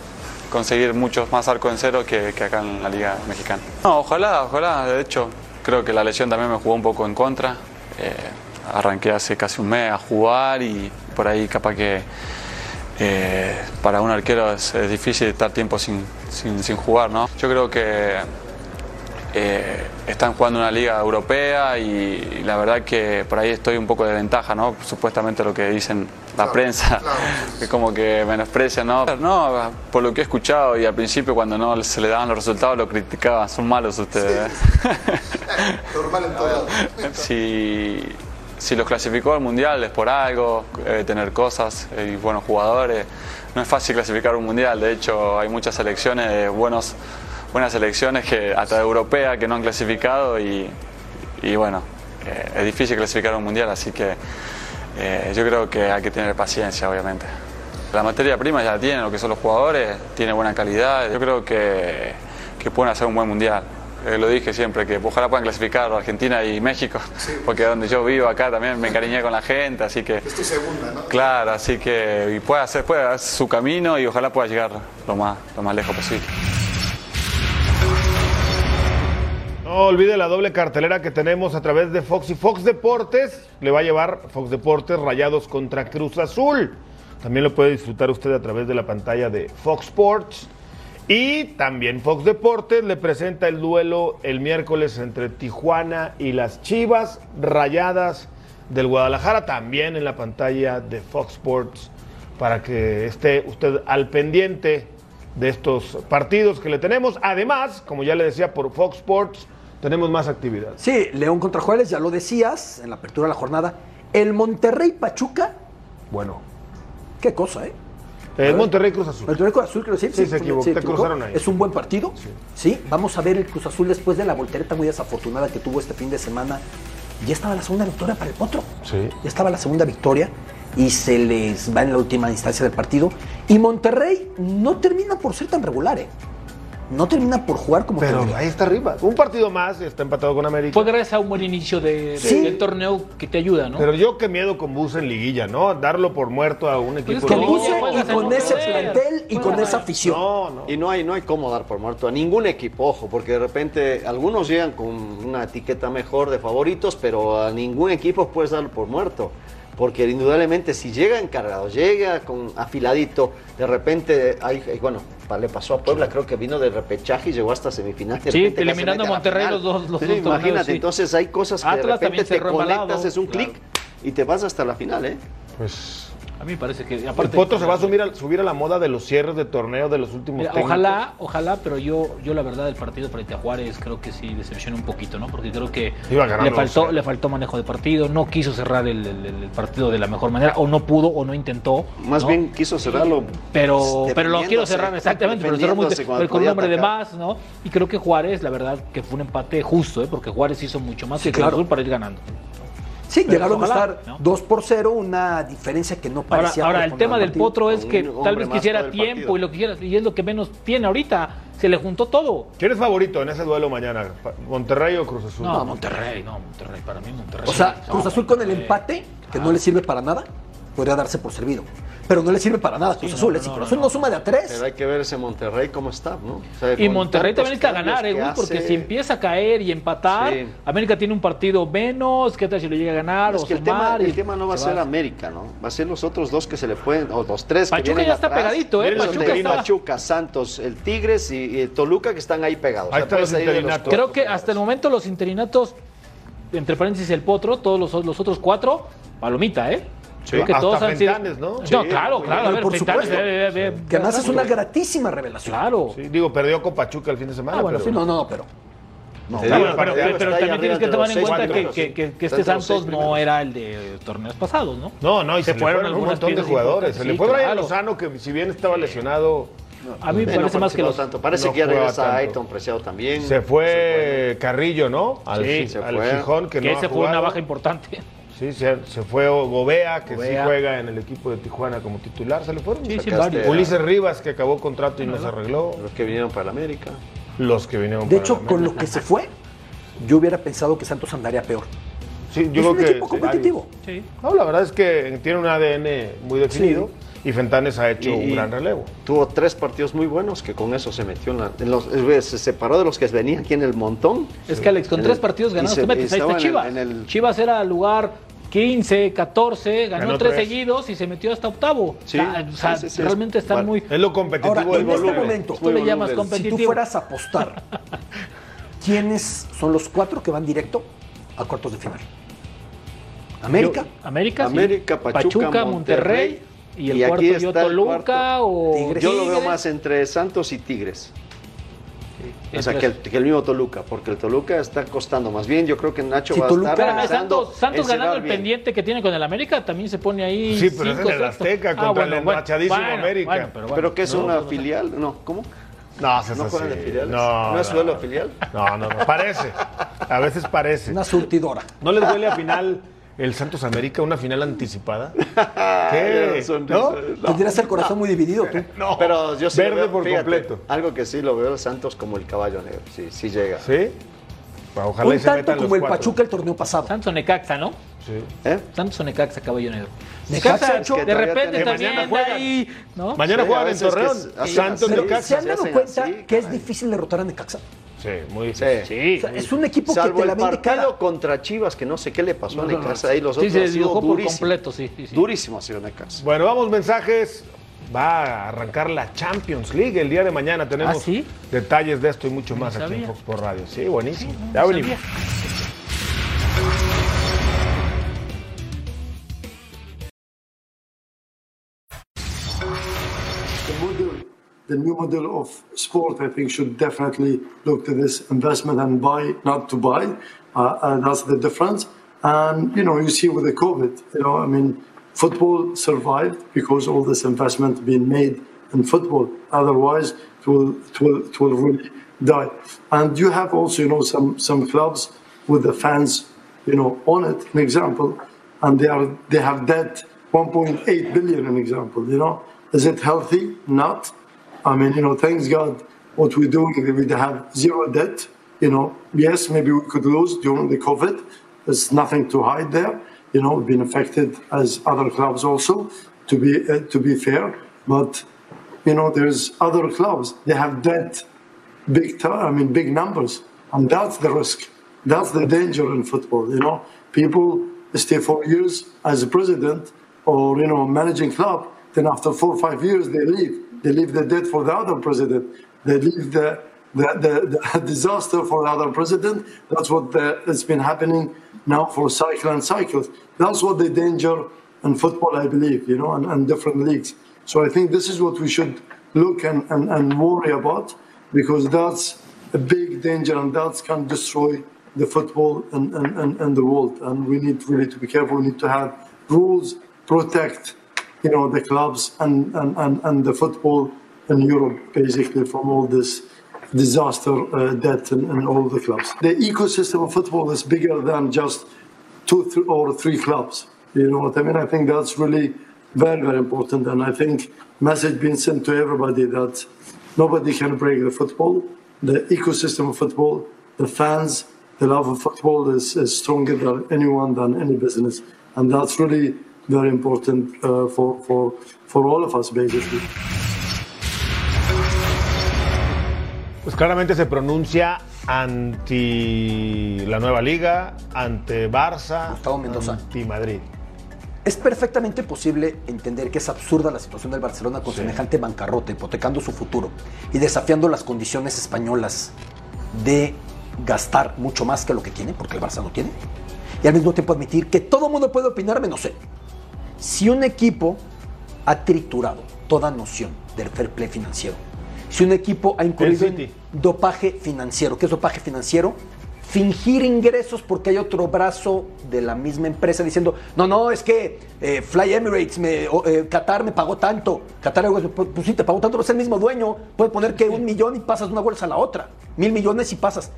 conseguir muchos más arcos en cero que, que acá en la Liga Mexicana. No, ojalá, ojalá, de hecho, creo que la lesión también me jugó un poco en contra. Eh, arranqué hace casi un mes a jugar y, por ahí capaz que eh, para un arquero es, es difícil estar tiempo sin, sin, sin jugar, ¿no? Yo creo que eh, están jugando una liga europea y, y la verdad que por ahí estoy un poco de ventaja, ¿no? Supuestamente lo que dicen la prensa, que como que menosprecian, ¿no? No, por lo que he escuchado y al principio cuando no se le daban los resultados lo criticaban, son malos ustedes. Normal en todo. si, si los clasificó al mundial es por algo, eh, tener cosas y buenos jugadores. No es fácil clasificar un mundial, de hecho hay muchas selecciones, de buenos, buenas selecciones que hasta europeas que no han clasificado y, y bueno, eh, es difícil clasificar un mundial, así que eh, yo creo que hay que tener paciencia, obviamente. La materia prima ya la tienen, lo que son los jugadores, tiene buena calidad, yo creo que, que pueden hacer un buen mundial. Eh, lo dije siempre, que ojalá puedan clasificar Argentina y México, porque donde yo vivo acá también me encariñé con la gente, así que... Es tu segunda, ¿no? Claro, así que y puede hacer, puede hacer su camino y ojalá pueda llegar lo más, lo más lejos posible. No olvide la doble cartelera que tenemos a través de Fox y Fox Deportes. Le va a llevar Fox Deportes Rayados contra Cruz Azul. También lo puede disfrutar usted a través de la pantalla de Fox Sports. Y también Fox Deportes le presenta el duelo el miércoles entre Tijuana y las Chivas Rayadas del Guadalajara. También en la pantalla de Fox Sports para que esté usted al pendiente de estos partidos que le tenemos. Además, como ya le decía, por Fox Sports tenemos más actividad. Sí, León contra Juárez, ya lo decías en la apertura de la jornada. El Monterrey Pachuca, Bueno, qué cosa, ¿eh? el Monterrey Cruz Azul. Monterrey Cruz Azul, creo que Sí, se equivocó, te cruzaron ahí. Es un buen partido. Sí. Vamos a ver el Cruz Azul después de la voltereta muy desafortunada que tuvo este fin de semana. Ya estaba la segunda victoria para el Potro. Sí. Ya estaba la segunda victoria y se les va en la última instancia del partido. Y Monterrey no termina por ser tan regular, ¿eh? No termina por jugar como Pero ahí está arriba. Un partido más y está empatado con América. Fue gracias a un buen inicio de, Sí. del torneo que te ayuda, ¿no? Pero yo qué miedo con Bus en liguilla, ¿no? Darlo por muerto a un equipo. es que Con de- Liguilla Buse juegas y con ese poder. plantel y con esa afición. No, no. Y no hay, no hay cómo dar por muerto a ningún equipo, ojo, porque de repente algunos llegan con una etiqueta mejor de favoritos, pero a ningún equipo puedes dar por muerto. Porque indudablemente si llega encargado, llega con afiladito, de repente hay, hay- bueno, le pasó a Puebla, creo que vino de repechaje y llegó hasta semifinal. de Sí, eliminando a Monterrey los dos- los Sí, dos torneos, Imagínate, sí. entonces hay cosas que Atlas de repente te conectas, es un Claro. clic y te vas hasta la final, ¿eh? Pues. A mí me parece que El aparte Potro se va a subir a, subir a la moda de los cierres de torneo de los últimos Mira, ojalá, ojalá, pero yo, yo la verdad el partido frente a Juárez creo que sí decepcionó un poquito, ¿no? Porque creo que le faltó, 2-0. le faltó manejo de partido, no quiso cerrar el, el- el partido de la mejor manera, o no pudo, o no intentó. Más ¿no? bien quiso cerrarlo. Pero, pero lo quiero cerrar exactamente, pero cerró muy- pero con un nombre de más, ¿no? Y creo que Juárez, la verdad, que fue un empate justo, ¿eh? Porque Juárez hizo mucho más Sí, que claro. Azul para ir ganando. Sí, Pero llegaron ojalá, a estar ¿no? 2 por 0, una diferencia que no Ahora, parecía. ahora el corresponder tema del partido. potro es que tal vez quisiera el tiempo partido. y lo quisiera, y es lo que menos tiene ahorita. Se le juntó todo. ¿Quién es favorito en ese duelo mañana? ¿Monterrey o Cruz Azul? No, Monterrey, no, Monterrey, para mí Monterrey. O sea, No, Cruz Azul con el empate, que no le sirve para nada, podría darse por servido. Pero no le sirve para nada a Cruz Sí, Azul. no, ¿eh? Si no, Cruz Azul no, no. suma de a 3. Pero hay que ver ese Monterrey cómo está, ¿no? O sea, Y Monterrey también necesita ganar, ¿eh, Gus? Porque hace- si empieza a caer y empatar, Sí. América tiene un partido menos, ¿qué tal si lo llega a ganar Es o que el tema, sumar? y el tema no va a se ser América, ¿no? Va a ser los otros dos que se le pueden, o los tres Pachuca que vienen ya está atrás. pegadito, ¿eh? Pachuca está- Pachuca, Santos, el Tigres y, y el Toluca que están ahí pegados. Ahí O sea, están puedes los salir de interinatos. cuatro Creo que hasta el momento los interinatos, entre paréntesis el potro, todos los, los otros cuatro, palomita, ¿eh? Creo que Hasta todos han sido. Fentanes, ¿no? No, Sí, claro, claro, a ver, por Fentanes, supuesto. eh, eh, eh, Que además es una gratísima revelación. Claro. Sí, digo, perdió con Pachuca el fin de semana. Ah, bueno, pero- Sí, no, no, pero. No, Claro, pero, también tienes que tomar en cuenta que, primeros, que- sí. que- que Está este Santos no era el de torneos pasados, ¿no? No, no, y se, Se fueron fueron un montón de jugadores. Se le fue sí, Brian. Lozano, que si bien estaba lesionado, A mí me no parece más que los. tanto. Parece no que ya regresa. Ayrton Preciado también. se fue Carrillo, ¿no? Al, Sí, se al fue. Gijón, que, Que no ha ese fue una baja importante. Sí, se, se fue Gobea, que sí Gobea. juega en el equipo de Tijuana como titular. Se le fueron. Sí, sí, varios. Ulises Rivas, que acabó contrato y no se arregló. Los que vinieron para la América. Los que vinieron De para hecho, la con América. lo que se fue, yo hubiera pensado que Santos andaría peor. Sí, yo es un que. equipo competitivo. Sí. No, la verdad es que tiene un ADN muy definido y Fentanes ha hecho Y- un gran relevo. Tuvo tres partidos muy buenos que con eso se metió en, la- en los, eh, se separó de los que venían aquí en el montón. Es que Alex, con En tres el- partidos ganados se- te metes. Ahí está estaba en el- Chivas. en el- Chivas era lugar 15, 14, ganó, Ganó tres tres. seguidos y se metió hasta octavo. Sí, o sea, o sea, sí, sí, sí. realmente están Bueno, muy... Es lo competitivo Ahora, del en este momento, Tú le llamas si tú competitivo. fueras a apostar, ¿quiénes son los cuatro que van directo a cuartos de final? América, Yo- América, sí. América, Pachuca, Monterrey. Y el Y cuarto yo está Toluca cuarto. o Tigres. Yo lo veo más entre Santos y Tigres. O sea, que el, que el mismo Toluca, porque el Toluca está costando más bien. Yo creo que Nacho Si va Toluca- a estar Espérame, Santos, Santos ganando el bien. pendiente que tiene con el América también se pone ahí. Sí, pero es en cinco, el sexto. Azteca Ah, contra bueno, el bueno, enrachadísimo bueno, América. bueno, pero bueno. Pero que es No, una no, no. filial, no, ¿cómo? No, seas ¿No juegan de filiales? No, ¿No es no. suelo filial? No, no, no. Parece. A veces parece. una surtidora. ¿No les huele a final el Santos América, una final anticipada? ¿Qué? Tendrías el corazón muy dividido tú. No. Pero yo sí Verde veo, por fíjate, completo. Algo que sí lo veo Santos como el caballo negro. Sí, sí llega. ¿Sí? Ojalá y Un se tanto metan como los el cuatro. Pachuca el torneo pasado. Santos o Necaxa, ¿no? Sí. ¿Eh? Santos o Necaxa, caballo negro. Necaxa, de repente también mañana ahí, ¿no? Mañana Sí, a juegan en que Torreón. es Santos Necaxa. ¿Se han dado cuenta así, que es difícil derrotar a Necaxa? Sí, muy Sí. Sí. O sea, es un equipo que Salvo te la el vende partido cara. contra Chivas, que no sé qué le pasó a No, Necaxa. Ahí los Sí, otros se dibujó por durísimo. completo, sí, sí, sí. Durísimo ha sido Necaxa. Bueno, vamos mensajes. Va a arrancar la Champions League el día de mañana. Tenemos ¿Ah, sí? detalles de esto y mucho más aquí en. Fox por Radio. Sí, buenísimo. no, ya venimos. New model of sport, I think, should definitely look to this investment and buy, not to buy. Uh, and that's the difference. And you know, you see with the COVID, you know, I mean, football survived because all this investment being made in football. Otherwise, it will, it will, it will really die. And you have also, you know, some some clubs with the fans, you know, on it. An example, and they are they have debt 1.8 billion. An example, you know, is it healthy? Not. I mean, you know, thanks God, what we're doing, we have zero debt. You know, yes, maybe we could lose during the COVID. There's nothing to hide there. You know, we've been affected as other clubs also. To be uh, to be fair, but you know, there's other clubs. They have debt, big time. I mean, big numbers, and that's the risk. That's the danger in football. You know, people stay four years as a president or you know managing club. Then after four or five years, they leave. They leave the debt for the other president. They leave the the, the, the disaster for the other president. That's what it's been happening now for cycle and cycles. That's what the danger in football, I believe, you know, and, and different leagues. So I think this is what we should look and, and, and worry about because that's a big danger and that can destroy the football and, and, and, and the world. And we need really to be careful. We need to have rules protect, you know, the clubs and, and, and, and the football in Europe, basically, from all this disaster uh, debt in all the clubs. The ecosystem of football is bigger than just two th- or three clubs. You know what I mean? I think that's really very, very important. And I think message being sent to everybody that nobody can break the football. The ecosystem of football, the fans, the love of football is, is stronger than anyone, than any business. And that's really very important uh, for, for, for all of us, basically. Pues claramente se pronuncia anti la nueva liga, ante Barça, Gustavo Mendoza. anti Madrid. Es perfectamente posible entender que es absurda la situación del Barcelona con semejante bancarrota, hipotecando su futuro y desafiando las condiciones españolas de gastar mucho más que lo que tiene, porque el Barça no tiene, y al mismo tiempo admitir que todo el mundo puede opinar menos él. Si un equipo ha triturado toda noción del fair play financiero, si un equipo ha incurrido en dopaje financiero, ¿qué es dopaje financiero? Fingir ingresos porque hay otro brazo de la misma empresa diciendo, no, no, es que eh, Fly Emirates, me, o, eh, Qatar me pagó tanto. Qatar Airways, pues, pues sí, te pagó tanto, pero es el mismo dueño. Puede poner que un millón y pasas de una bolsa a la otra. Mil millones y pasas.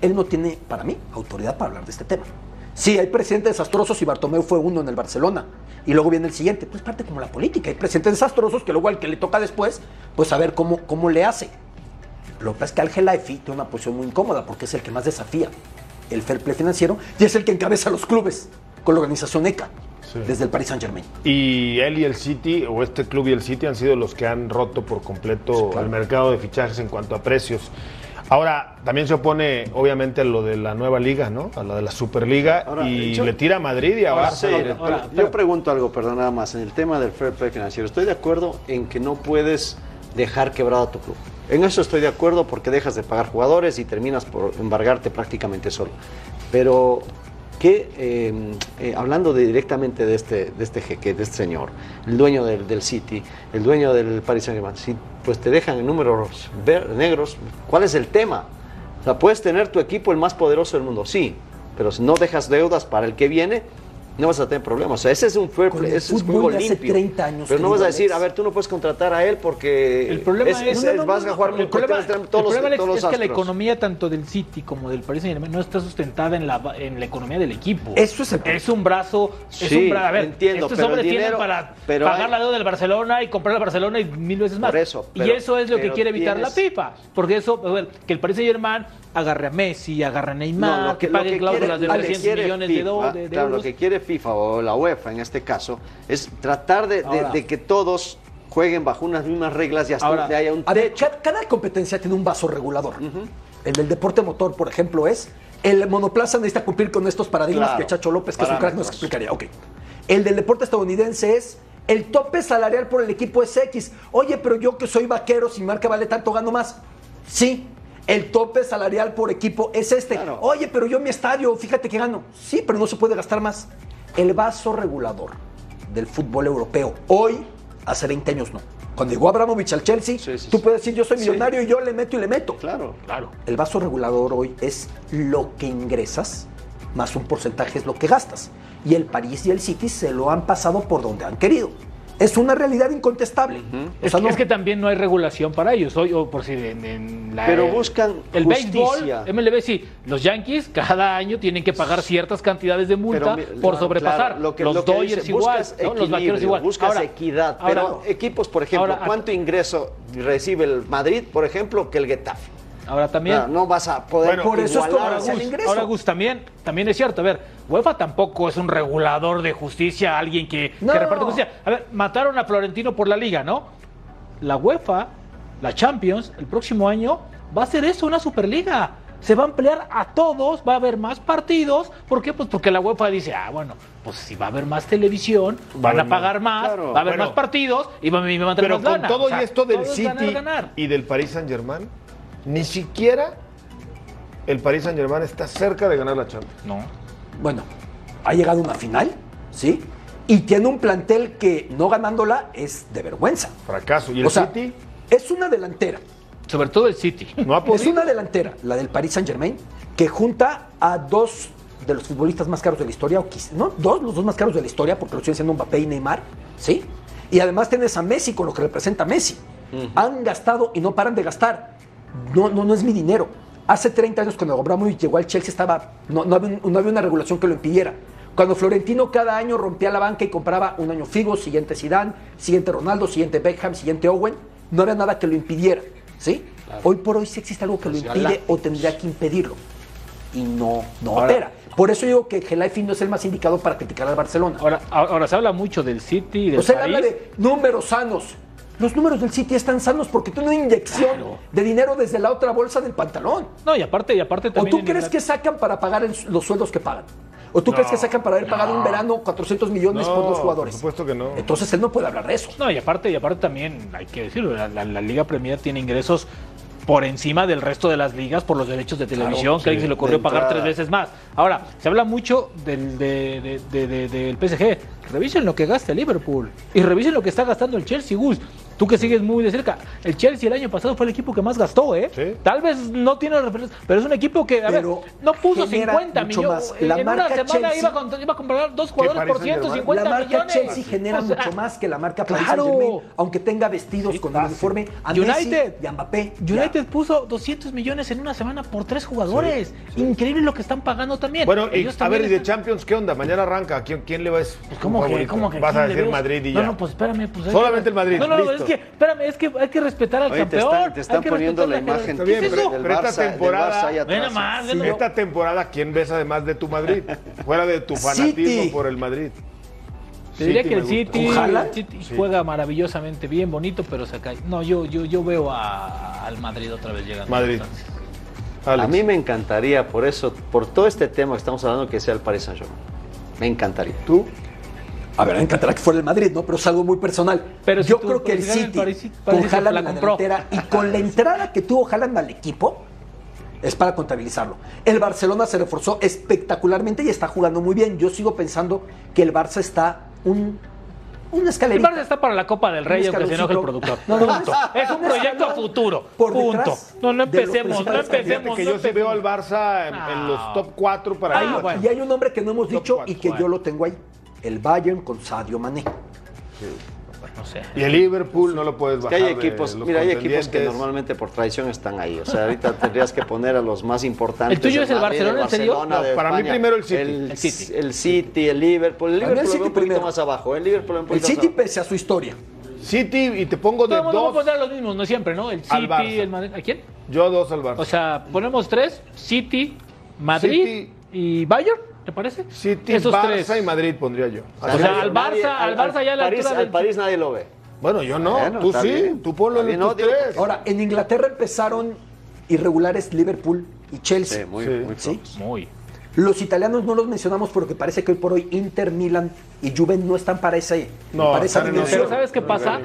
Él no tiene, para mí, autoridad para hablar de este tema. Sí, hay presidentes desastrosos y Bartomeu fue uno en el Barcelona. Y luego viene el siguiente. Pues parte como la política. Hay presidentes desastrosos que luego al que le toca después, pues a ver cómo, cómo le hace. Lo que pasa es que Al Gelaifi tiene una posición muy incómoda porque es el que más desafía el fair play financiero y es el que encabeza los clubes con la organización ECA desde el Paris Saint Germain. Y él y el City, o este club y el City, han sido los que han roto por completo el mercado de fichajes en cuanto a precios. Ahora, también se opone, obviamente, a lo de la nueva liga, ¿no? A la de la Superliga. Ahora, y yo- le tira a Madrid y a Ahora, Barça. yo pregunto algo, perdón, nada más. En el tema del fair play financiero, estoy de acuerdo en que no puedes dejar quebrado a tu club. En eso estoy de acuerdo porque dejas de pagar jugadores y terminas por embargarte prácticamente solo. Pero que, eh, eh, hablando directamente de este, de este jeque, de este señor, el dueño del, City, el dueño del Paris Saint-Germain, si pues te dejan en números negros, ¿cuál es el tema? O sea, puedes tener tu equipo el más poderoso del mundo, sí, pero si no dejas deudas para el que viene, no vas a tener problemas. O sea, ese es un fair play, ese es fútbol juego de hace limpio. 30 años, pero no vas a decir, a ver, tú no puedes contratar a él porque El problema es, es- no, es- no, vas no, a jugar el con problema, todos, el problema, Alex, todos los es que la economía tanto del City como del Paris Saint-Germain no está sustentada en la, en la economía del equipo. Eso es el Es un brazo, es Sí, un brazo. A ver, entiendo, estos hombres tienen dinero- para pero pagar hay- la deuda del Barcelona y comprar al Barcelona y mil veces más. Por eso, y eso es lo que quiere evitar tienes- la FIFA. Porque eso, a ver, que el Paris Saint-Germain agarre a Messi, agarre a Neymar, que, pague cláusulas de lo que 300 quiere millones de, de claro, lo que quiere FIFA o la UEFA en este caso es tratar de, de- Ahora. de que todos jueguen bajo unas mismas reglas y hasta Ahora, de haya un a ver, cada, competencia tiene un vaso regulador. El del deporte motor, por ejemplo, es el monoplaza necesita cumplir con estos paradigmas Claro, que Chacho López, que es un crack, nos explicaría. Ok. El del deporte estadounidense es el tope salarial por el equipo es X. Oye, pero yo que soy vaquero, si mi marca vale tanto, gano más. Sí. El tope salarial por equipo es este. Oye, pero yo mi estadio, fíjate que gano. Sí, pero no se puede gastar más. El vaso regulador del fútbol europeo hoy, hace 20 años no. Cuando llegó Abramovich al Chelsea, tú puedes decir yo soy Sí. millonario y yo le meto y le meto. Claro. Claro. El vaso regulador hoy es lo que ingresas más un porcentaje es lo que gastas. Y el París y el City se lo han pasado por donde han querido. Es una realidad incontestable. O Es, sea, que, no- es que también no hay regulación para ellos. Hoy, o por si en, en la, Pero buscan el justicia. béisbol, MLB sí, los Yankees cada año tienen que pagar ciertas cantidades de multa Pero por claro, sobrepasar. claro, lo que- los lo que Dodgers dice, igual, los vaqueros igual. Buscas Ahora- equidad. ahora- pero equipos, por ejemplo, ahora- ¿cuánto ingreso recibe el Madrid, por ejemplo, que el Getafe? Ahora también. Claro, no vas a poder por eso es como Ahora, el Gus, ingreso. ahora, Gus, también, también es cierto. A ver, UEFA tampoco es un regulador de justicia, alguien que, que No. reparte justicia. A ver, mataron a Florentino por la liga, ¿no? La UEFA, la Champions, el próximo año va a ser eso, una Superliga. Se va a ampliar a todos, va a haber más partidos. ¿Por qué? Pues porque la UEFA dice, ah, bueno, pues si va a haber más televisión, Va van a pagar más. Claro. va a haber Bueno. más partidos y va- me van a tener Pero más con lana. todo O sea, y esto del City ganar, ganar. y del Paris Saint Germain, ni siquiera el Paris Saint Germain está cerca de ganar la Champions. No. Bueno, ha llegado a una final, ¿sí? Y tiene un plantel que no ganándola es de vergüenza. Fracaso. ¿Y el O sea, City? Es una delantera. Sobre todo el City. No ha Es podido. una delantera, la del Paris Saint Germain, que junta a dos de los futbolistas más caros de la historia, o quizá, no, dos, los dos más caros de la historia, porque lo siguen siendo Mbappé y Neymar, ¿sí? Y además tienes a Messi con lo que representa Messi. Han gastado y no paran de gastar. No, no, no es mi dinero. Hace 30 años cuando Abramovich llegó al Chelsea estaba, no, no había, no había una regulación que lo impidiera. Cuando Florentino cada año rompía la banca y compraba un año Figo, siguiente Zidane, siguiente Ronaldo, siguiente Beckham, siguiente Owen, no había nada que lo impidiera, ¿sí? Hoy por hoy sí existe algo que lo impide o tendría que impedirlo. Y no, no Ahora- opera. Por eso digo que Gelaifi no es el más indicado para criticar al Barcelona. Ahora, ahora se habla mucho del City y del O sea, París. habla de números sanos. Los números del City están sanos porque tiene una inyección de dinero desde la otra bolsa del pantalón. No, y aparte, y aparte ¿O también. tú en crees que sacan para pagar el- los sueldos que pagan? ¿O tú crees que sacan para haber pagado un verano 400 millones por dos jugadores? Por supuesto que no. Entonces él no puede hablar de eso. No, y aparte, y aparte también hay que decirlo, la, la- la Liga Premier tiene ingresos por encima del resto de las ligas por los derechos de televisión, que a alguien se le ocurrió pagar tres veces más. Ahora, se habla mucho del, de- de- de- de- del PSG. Revisen lo que gasta el Liverpool y revisen lo que está gastando el Chelsea, Gus. Tú que sigues muy de cerca. El Chelsea el año pasado fue el equipo que más gastó, ¿eh? Sí. Tal vez no tiene referencia, pero es un equipo que, a Pero ver, no puso genera 50 mucho millones. más. La en una marca semana Chelsea- iba, a, cont- iba a comprar dos jugadores por Saint-Germain? 150 la marca millones. Chelsea genera O sea, mucho más que la marca Paris claro. Saint-Germain, aunque tenga vestidos con el uniforme a United. Messi y a Mbappé. Ya. United puso 200 millones en una semana por tres jugadores. Increíble lo que están pagando también. Bueno, y, a ver, ¿y de Champions qué onda? Mañana arranca. ¿Quién, quién le va a decir? Pues, ¿Cómo que, cómo que Vas a decir? Madrid y No, ya. no, pues espérame. Pues, Solamente el Madrid, No, no, no, que, espérame, es que hay que respetar al Oye, te campeón. están, te están hay que poniendo la imagen ¿Qué bien, es pero- eso? del pero esta Barça, del temporada- Barça atrás. nomás, ve Sí. Esta temporada, ¿quién ves además de tu Madrid? Fuera de tu fanatismo City. por el Madrid. Te diría City que el. City, Ojalá. el City juega maravillosamente bien, bonito, pero se cae. No, yo, yo, yo veo a- al Madrid otra vez llegando. Madrid. A mí me encantaría, por eso, por todo este tema que estamos hablando, que sea el Paris Saint-Germain. Me encantaría. ¿Tú? A ver, me encantaría que fuera el Madrid, ¿no? Pero es algo muy personal. Pero si Yo tú- creo que el City, París- con Haaland la en la delantera y con la entrada que tuvo Haaland al equipo, es para contabilizarlo. El Barcelona se reforzó espectacularmente y está jugando muy bien. Yo sigo pensando que el Barça está un, una El. Barça está para la Copa del Rey, Un aunque se enoje el productor. No, no, Punto. no, Es un proyecto a futuro. por Punto. No, no empecemos, no empecemos. que no yo sí veo al. Barça en, en los top 4 para Ah, bueno. Y hay un nombre que no hemos Top dicho cuatro, y que yo lo tengo ahí. El Bayern con Sadio Mané. No sé. Y el Liverpool no lo puedes Que bajar. hay de equipos, los mira, hay equipos que normalmente por tradición están ahí. O sea, ahorita tendrías que poner a los más importantes. ¿El tuyo es el Madrid, Barcelona, en serio? Barcelona, No, para mí primero el City. El, El City. el City, el Liverpool. El el Liverpool lo City un poquito primero. más abajo. El Liverpool un El City, más pese a su historia. City, y te pongo de Todo el mundo va a dos. poner a los mismos, no siempre, ¿no? El Al City, Barça. el Madrid. ¿A quién? Yo dos al Barça. O sea, ponemos tres: City, Madrid City. y Bayern, ¿te parece? City, Esos Barça tres. y Madrid pondría yo. O sea, al Nadie- Barça, al Barça ya la París, altura al del- París nadie lo ve. Bueno, yo no. Bueno, tú sí. bien. Tú ponlo en no, digo, tres. Ahora, en Inglaterra empezaron irregulares Liverpool y Chelsea. Sí, muy, Sí. muy ¿Sí? pocos. Muy. Los italianos no los mencionamos porque parece que hoy por hoy Inter, Milan y Juve no están para, ese, No, para esa. Pero ¿sabes qué pasa?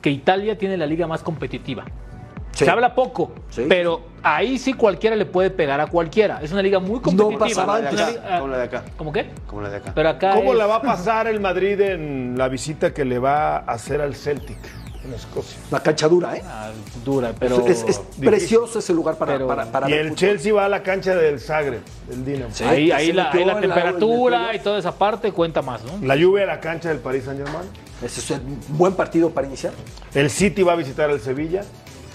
Que Italia tiene la liga más competitiva. Sí. Se habla poco, Sí. pero ahí sí cualquiera le puede pegar a cualquiera. Es una liga muy competitiva. pasaba Es una antes. liga- Como la de acá. ¿Cómo qué? Como la de acá. Pero acá ¿Cómo es- la va a pasar el Madrid en la visita que le va a hacer al Celtic en Escocia? La cancha dura, ¿eh? Ah, dura, pero es es precioso ese lugar para, pero- para, para y el fútbol. Chelsea va a la cancha del Zagreb, del Dinamo. Sí. ahí, ahí la, ahí la la- el temperatura y toda esa parte cuenta más, ¿no? La Juve a la cancha del Paris Saint Germain. Ese es un buen partido para iniciar. El City va a visitar al Sevilla.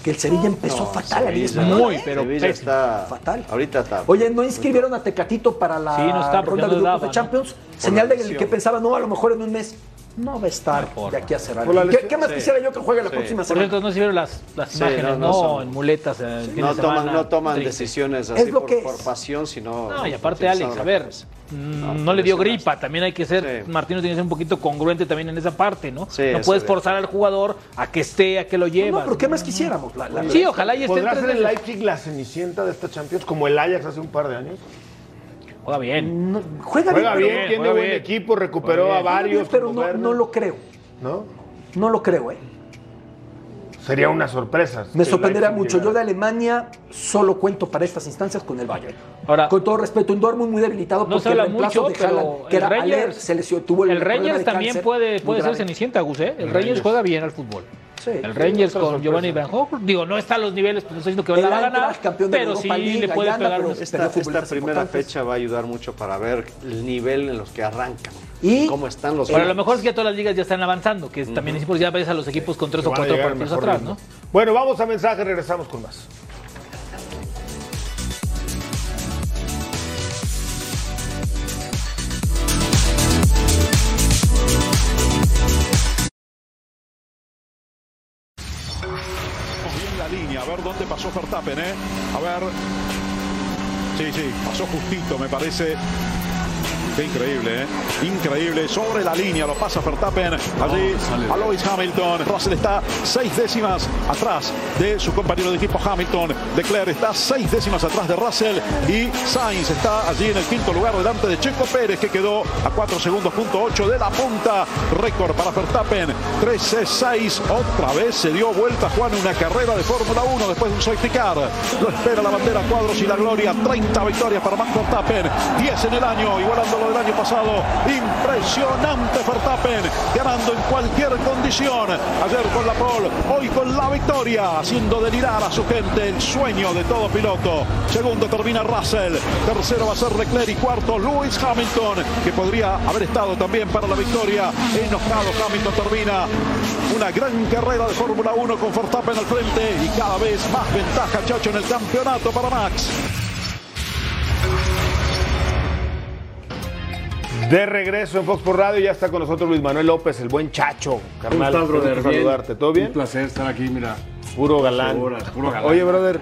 Que el Sevilla empezó No, fatal Sevilla- Española, Muy, ¿eh? pero Sevilla está Fatal. Ahorita está. Oye, ¿no inscribieron a Tecatito para la Sí, no está, porque ronda no de grupos daba, de ¿no? Champions? Señal de que pensaba, no, a lo mejor en un mes no va a estar Mejor, de aquí a cerrar. Por la ¿Qué, más sí. quisiera yo que juegue la Sí. próxima Por semana? cierto, no se vieron las, las Sí, imágenes, no, no, no son- en muletas. eh, no de toman, semana, no toman triste. decisiones Es así lo por, que por es. pasión, sino. No, y aparte, Alex, a ver, mm, No, no, le dio gripa, también hay que ser, Sí. Martino tiene que ser un poquito congruente también en esa parte, ¿no? Sí, no puedes de- forzar al jugador a que esté, a que lo lleve. No, pero ¿qué más quisiéramos? La- la- Sí, ojalá y esté ¿Podrá ser el. Leipzig la cenicienta de esta Champions como el Ajax hace un par de años? Juega bien. no, juega, Juega bien, bien, pero- tiene juega buen bien. equipo, recuperó a bien. varios. pero no, no lo creo. ¿no? No lo creo, ¿eh? Sería una sorpresa. Me Leipzig mucho. Yo de. Alemania solo cuento para estas instancias con el Bayern. Ahora- con todo respeto, un Dortmund muy debilitado No porque se habla el reemplazo mucho, de Haaland, pero que el era Aller, Rangers, se lesionó, tuvo el, el de también puede, puede ser cenicienta, Gus, ¿eh? El Rangers juega bien al fútbol. Sí. El Rangers con sorpresa. Giovanni Van Hoff, digo, no está a los niveles, pues no estoy diciendo que va a ganar, pero sí Europa League, le puede anda, pegar pero unos- Esta, esta primera importantes. fecha va a ayudar mucho para ver el nivel en los que arrancan. Y- cómo están los Pero a lo mejor es que ya todas las ligas ya están avanzando, que también es importante, ya ves a los equipos con tres o cuatro partidos atrás, ritmo. ¿no? Bueno, vamos a mensaje, regresamos con más. Pasó Verstappen, ¿eh? A ver. Sí, sí, pasó justito, me parece. Qué increíble, ¿eh? Increíble. Sobre la línea lo pasa Verstappen. Allí a Lewis Hamilton. Russell está seis décimas atrás de su compañero de equipo Hamilton. Leclerc está seis décimas atrás de Russell. Y Sainz está allí en el quinto lugar delante de Checo Pérez, que quedó a 4 segundos, punto 8 de la punta. Récord para Verstappen. 13-6. Otra vez se dio vuelta Juan una carrera de Fórmula 1 después de un safety car. Lo espera la bandera cuadros y la gloria. 30 victorias para Max Verstappen. 10 en el año, igualando lo del año pasado. Impresionante Verstappen, ganando en cualquier condición. Ayer con la pole, hoy con la victoria, haciendo delirar a su gente el sueño de todo piloto. Segundo termina Russell, tercero va a ser Leclerc y cuarto Lewis Hamilton, que podría haber estado también para la victoria. Enojado Hamilton termina una gran carrera de Fórmula 1 con Verstappen al frente y cada vez más ventaja Chacho en el campeonato para Max. De regreso en Fox por Radio, ya está con nosotros Luis Manuel López, el buen chacho. Carnal, ¿Cómo estás, brother? saludarte. ¿Todo bien? Un placer estar aquí, mira. Puro galán. Puro galán. Oye, brother,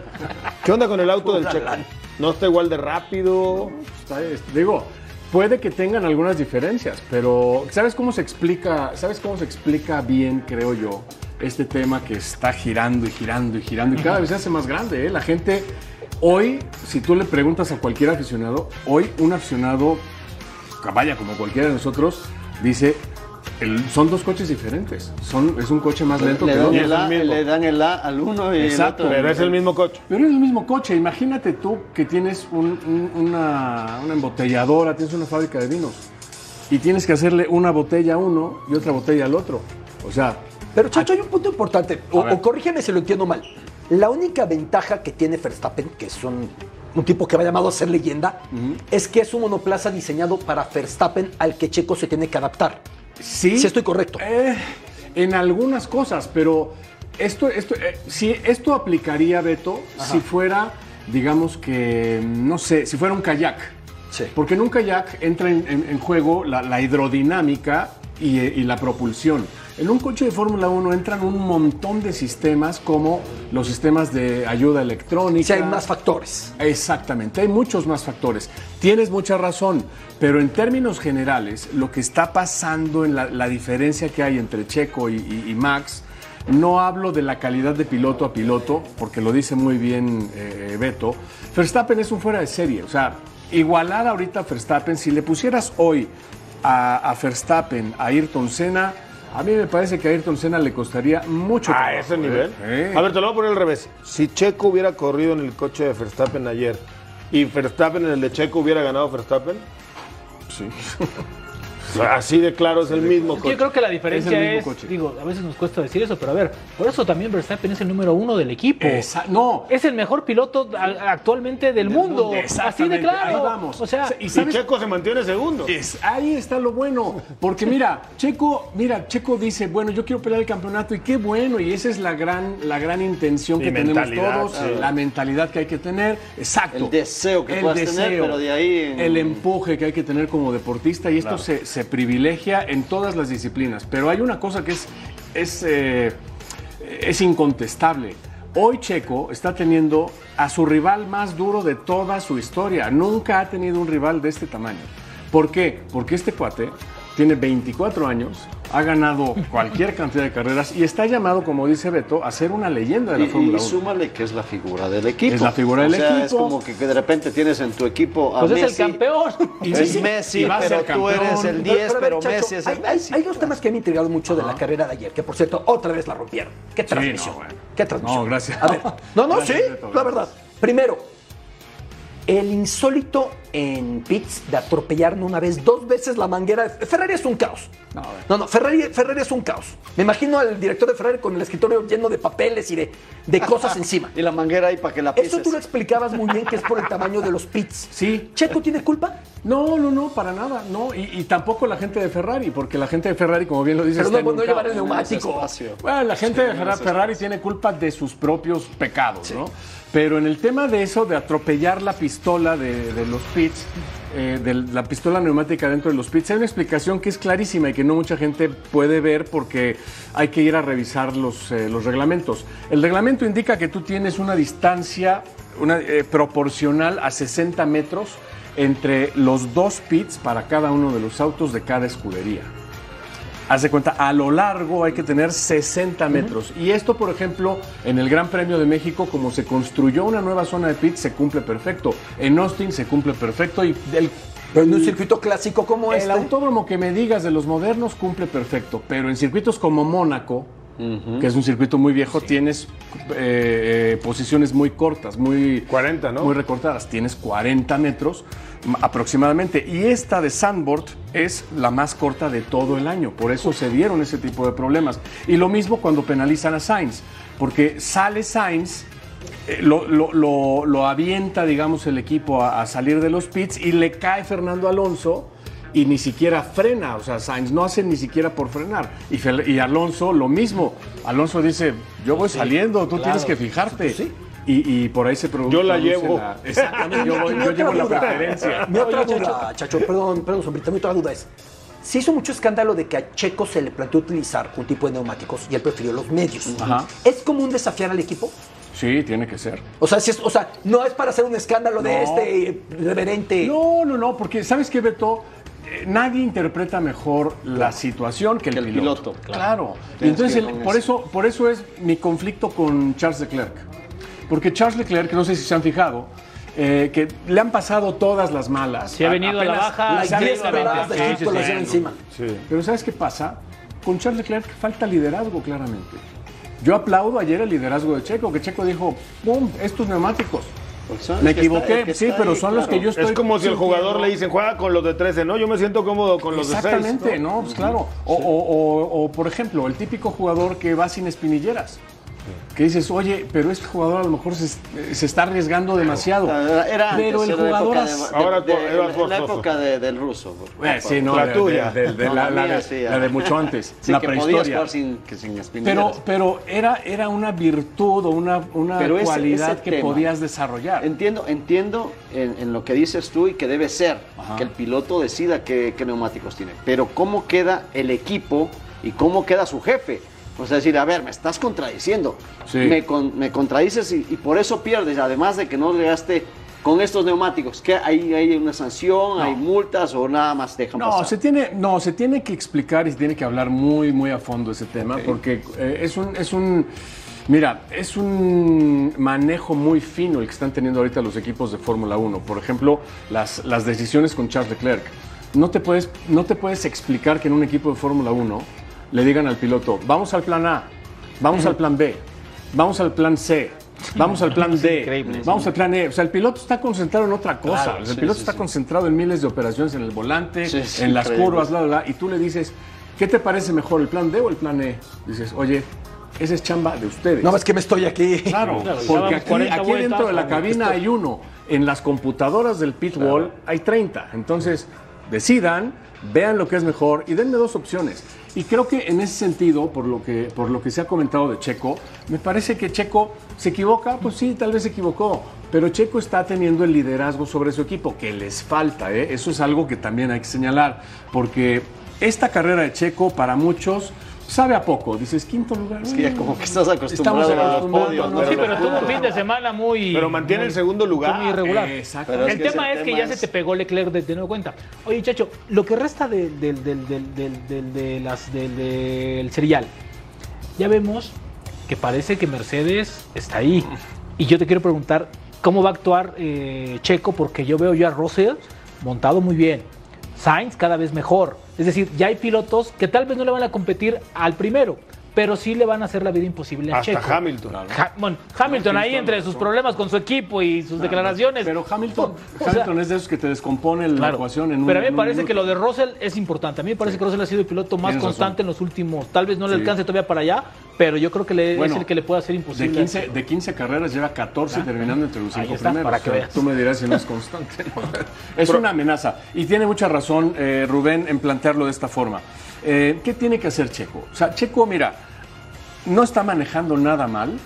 ¿qué onda con el auto Puro del galán. ¿No está igual de rápido? Está- digo, puede que tengan algunas diferencias, pero ¿sabes cómo se explica? ¿Sabes cómo se explica bien, creo yo, este tema que está girando y girando y girando y cada vez se hace más grande? ¿eh? La gente Hoy, si tú le preguntas a cualquier aficionado, hoy un aficionado, vaya como cualquiera de nosotros, dice, el- son dos coches diferentes. Son, es un coche más lento Le que el dan otro. el, A, le dan el A al uno y Exacto. el otro. Pero es el mismo coche. Pero es el mismo coche. Imagínate tú que tienes un- un- una, una embotelladora, tienes una fábrica de vinos y tienes que hacerle una botella a uno y otra botella al otro. O sea, Pero Chacho, hay un punto importante, o corrígeme si lo entiendo mal. La única ventaja que tiene Verstappen, que es un, un tipo que va llamado a ser leyenda, es que es un monoplaza diseñado para Verstappen al que Checo se tiene que adaptar. sí. Si estoy correcto. Eh, en algunas cosas, pero esto, esto, eh, si esto aplicaría, Beto, si fuera, digamos que, no sé, si fuera un kayak. Sí. Porque en un kayak entra en, en- en juego la, la hidrodinámica y, eh, y la propulsión. En un coche de Fórmula 1 entran un montón de sistemas como los sistemas de ayuda electrónica. Si hay más factores. Exactamente, hay muchos más factores. Tienes mucha razón, pero en términos generales, lo que está pasando en la, la diferencia que hay entre Checo y, y- y Max, no hablo de la calidad de piloto a piloto, porque lo dice muy bien eh, Beto. Verstappen es un fuera de serie, o sea, igualar ahorita a Verstappen, si le pusieras hoy a, a Verstappen, a Ayrton Senna, a mí me parece que a Ayrton Senna le costaría mucho A trabajo, ese ¿eh? nivel. Eh. A ver, te lo voy a poner al revés. Si Checo hubiera corrido en el coche de Verstappen ayer y Verstappen en el de Checo hubiera ganado Verstappen, Sí. así de claro es el mismo Es coche. yo creo que la diferencia mismo es, coche. digo, a veces nos cuesta decir eso, pero a ver, por eso también Verstappen es el número uno del equipo. Esa- no, Es el mejor piloto a- actualmente del, mundo. mundo, Así de claro. ahí vamos. O sea, Y Y sabes- Checo se mantiene segundo. Es, ahí está lo bueno, porque mira, Checo, mira, Checo dice, bueno, yo quiero pelear el campeonato y qué bueno, y esa es la gran, la gran intención Y que tenemos todos, sí. la mentalidad que hay que tener, exacto. El deseo que puedas tener, pero de ahí en- el empuje que hay que tener como deportista y esto se, se privilegia en todas las disciplinas, pero hay una cosa que es, es, eh, es incontestable. Hoy Checo está teniendo a su rival más duro de toda su historia. Nunca ha tenido un rival de este tamaño. ¿Por qué? Porque este cuate tiene 24 años, ha ganado cualquier cantidad de carreras y está llamado, como dice Beto, a ser una leyenda de la Y, Fórmula y 1. súmale que es la figura del equipo. Es la figura O del sea, Es equipo. como que, que de repente tienes en tu equipo a pues es el campeón. Y es sí, Messi, y va a pero ser tú eres el 10, a ver, pero, Chacho, Messi es el hay- Messi. hay dos temas que me han intrigado mucho de la carrera de ayer, que por cierto, otra vez la rompieron. ¿Qué transmisión? no, bueno. ¿Qué transmisión? No, gracias. A ver, no, no, Gracias, sí, Beto, la verdad. Primero, el insólito en pits de atropellar no una vez, dos veces la manguera. Ferrari es un caos. No. No, no, Ferrari, Ferrari es un caos. Me imagino al director de Ferrari con el escritorio lleno de papeles y de, de cosas encima. Y la manguera ahí para que la pises. Eso tú lo explicabas muy bien que es por el tamaño de los pits. Sí. ¿Checo tiene culpa? No, no, no, para nada, no. Y, y tampoco la gente de Ferrari, porque la gente de Ferrari, como bien lo dices, Pero está no, en no llevar el neumático. Bueno, la gente de Ferra- Ferrari tiene culpa de sus propios pecados, ¿no? Pero en el tema de eso, de atropellar la pistola de, los pits, eh, de la pistola neumática dentro de los pits, hay una explicación que es clarísima y que no mucha gente puede ver porque hay que ir a revisar los, eh, reglamentos. El reglamento indica que tú tienes una distancia eh, proporcional a 60 metros entre los dos pits para cada uno de los autos de cada escudería. Haz de cuenta, a lo largo hay que tener 60 metros. Y esto, por ejemplo, en el Gran Premio de México, como se construyó una nueva zona de pits, se cumple perfecto. En Austin se cumple perfecto. Y el, Pero en un circuito clásico como el este. autódromo que me digas de los modernos cumple perfecto. Pero en circuitos como Mónaco, que es un circuito muy viejo, tienes eh, eh, posiciones muy cortas, muy 40, ¿no? muy recortadas. Tienes 40 metros aproximadamente. Y esta de Sandboard es la más corta de todo el año. Por eso se dieron ese tipo de problemas. Y lo mismo cuando penalizan a Sainz. Porque sale Sainz, eh, lo, lo- lo- lo avienta, digamos, el equipo a, a salir de los pits y le cae Fernando Alonso. Y ni siquiera frena, o sea, Sainz no hace ni siquiera por frenar. Y, Alonso lo mismo. Alonso dice, yo voy saliendo, tú tienes que fijarte. Y, y por ahí se produce. Yo la llevo. exactamente, yo, llevo la duda- preferencia. Mi otra duda, Chacho, perdón, perdón, Sombrita, mi otra duda es. Se hizo mucho escándalo de que a Checo se le planteó utilizar un tipo de neumáticos y él prefirió los medios. Ajá. ¿Es común desafiar al equipo? Sí, tiene que ser. O sea, si es- o sea, no es para hacer un escándalo de No. este eh, reverente. No, no, no, porque ¿sabes qué, Beto? Eh, Nadie interpreta mejor la situación que el, Que el piloto. piloto, Claro. Entonces, el- por eso. eso, por eso es mi conflicto con Charles Leclerc. Porque Charles Leclerc, no sé si se han fijado, eh, que le han pasado todas las malas. Se ha venido a la baja las han directamente. esperado. Sí, sí, sí. lleva encima. Pero ¿sabes qué pasa? Con Charles Leclerc falta liderazgo, claramente. Yo aplaudo ayer el liderazgo de Checo, que Checo dijo, ¡pum! Estos neumáticos. son Me los está- equivoqué, que sí, está pero ahí, son los claro. que yo estoy Es como si el jugador le dicen, juega con los de 13, ¿no? Yo me siento cómodo con los de 6. Exactamente, ¿no? Pues claro. O, o- o- o, por ejemplo, el típico jugador que va sin espinilleras. Que dices, oye, pero este jugador a lo mejor se, se está arriesgando demasiado. Era, era pero antes, el era la jugador. época de- as- de- Ahora de- la- época de- del ruso. Eh, sí, no, La de- tuya. de- de- de No, la, la la mía de, sí, la de mucho antes, Sí, la que prehistoria. jugar sin, que sin Pero, pero era, era una virtud o una, una Pero ese- cualidad ese que tema. podías desarrollar. Entiendo, entiendo en, en lo que dices tú y que debe ser Ajá. que el piloto decida qué, qué neumáticos tiene. Pero cómo queda el equipo y cómo queda su jefe. O sea, decir, a ver, me estás contradiciendo. Sí. Me, con- me contradices y, y por eso pierdes. Además de que no llegaste con estos neumáticos. que hay, hay una sanción, hay multas o nada más dejan No, pasar? se tiene, no, se tiene que explicar y se tiene que hablar muy, muy a fondo ese tema, porque eh, es un, es un, mira, es un manejo muy fino el que están teniendo ahorita los equipos de Fórmula 1. Por ejemplo, las, las decisiones con Charles Leclerc. No te, puedes, no te puedes explicar que en un equipo de Fórmula 1 le digan al piloto, vamos al plan A, vamos al plan B, vamos al plan C. Vamos al plan D, increíble, vamos al plan E. O sea, el piloto está concentrado en otra cosa. Claro, el sí, piloto sí, está sí. concentrado en miles de operaciones en el volante, Sí, sí, en las increíble. curvas, bla, bla, bla, y tú le dices, ¿qué te parece mejor, el plan D o el plan E? Dices, oye, esa es chamba de ustedes. No, es que me estoy aquí. Claro, Claro, porque aquí, 40 aquí dentro de la cabina hay uno. En las computadoras del pit wall hay 30. Entonces, decidan, vean lo que es mejor y denme dos opciones. Y creo que en ese sentido, por lo que, por lo que se ha comentado de Checo, me parece que Checo se equivoca, pues sí, tal vez se equivocó, pero Checo está teniendo el liderazgo sobre su equipo, que les falta, ¿eh? eso es algo que también hay que señalar, porque esta carrera de Checo para muchos sabe a poco, dices quinto lugar. Es que ya como que estás Estamos acostumbrado a los acostumbrados, podios. ¿no? Sí, pero tuvo un fin de semana muy. Pero mantiene el segundo lugar. muy irregular. Exacto. Pero es el que tema es que tema ya es- se te pegó Leclerc de, de nuevo cuenta. Oye, chacho, lo que resta del del de las serial, ya vemos que parece que Mercedes está ahí. Y yo te quiero preguntar cómo va a actuar eh, Checo, porque yo veo ya a Russell montado muy bien. Sainz cada vez mejor. Es decir, ya hay pilotos que tal vez no le van a competir al primero, pero sí le van a hacer la vida imposible a Hasta Checo. Hamilton. Ha- bueno, Hamilton ahí entre sus problemas con su equipo y sus declaraciones. Pero Hamilton, O sea, Hamilton es de esos que te descompone la Claro. ecuación en un Pero a mí me parece que lo de Russell es importante. A mí me parece que Russell ha sido el piloto más Tienes constante razón. en los últimos. Tal vez no le Sí. alcance todavía para allá, pero yo creo que le, Bueno, es el que le puede hacer De imposible. 15, de 15 carreras lleva 14 terminando entre los Ahí 5 está, primeros. para que O sea, veas. Tú me dirás si no es constante. es una amenaza. Y tiene mucha razón eh, Rubén en plantearlo de esta forma. Eh, ¿Qué tiene que hacer Checo? O sea, Checo, mira, no está manejando nada mal,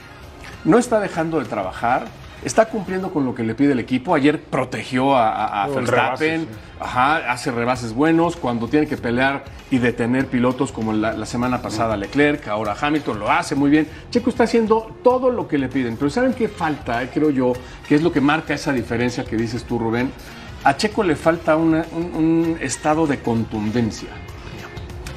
no está dejando de trabajar, está cumpliendo con lo que le pide el equipo. Ayer protegió a, a- a Un Verstappen, ajá, hace rebases buenos cuando tiene que pelear y detener pilotos como la, la semana pasada Leclerc, ahora Hamilton lo hace muy bien. Checo está haciendo todo lo que le piden, pero ¿saben qué falta? eh, creo yo, que es lo que marca esa diferencia que dices tú, Rubén. A Checo le falta una- un- un estado de contundencia.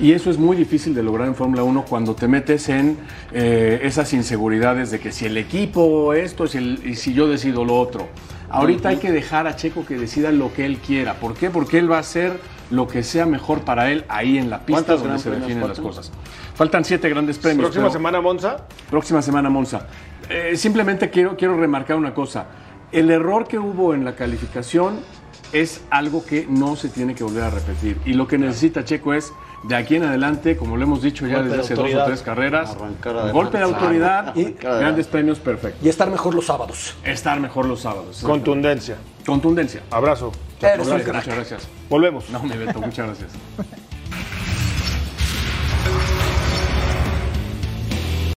Y eso es muy difícil de lograr en Fórmula 1 cuando te metes en eh, esas inseguridades de que si el equipo esto si el- y si yo decido lo otro. Ahorita hay que dejar a Checo que decida lo que él quiera. ¿Por qué? Porque él va a hacer lo que sea mejor para él ahí en la pista ¿Cuántos donde se Premios definen las cosas. Faltan siete grandes premios. Próxima pero- semana Monza. Próxima semana Monza. Eh, simplemente quiero, quiero remarcar una cosa. El error que hubo en la calificación es algo que no se tiene que volver a repetir. Y lo que necesita Checo es, de aquí en adelante, como lo hemos dicho ya Golpe desde de hace dos o tres carreras, golpe de autoridad y grandes premios perfectos. Y estar mejor los sábados. Estar mejor los sábados. Contundencia. Contundencia. Abrazo. Eres un Gracias, crack. muchas gracias. Volvemos. No, mi Beto, muchas gracias.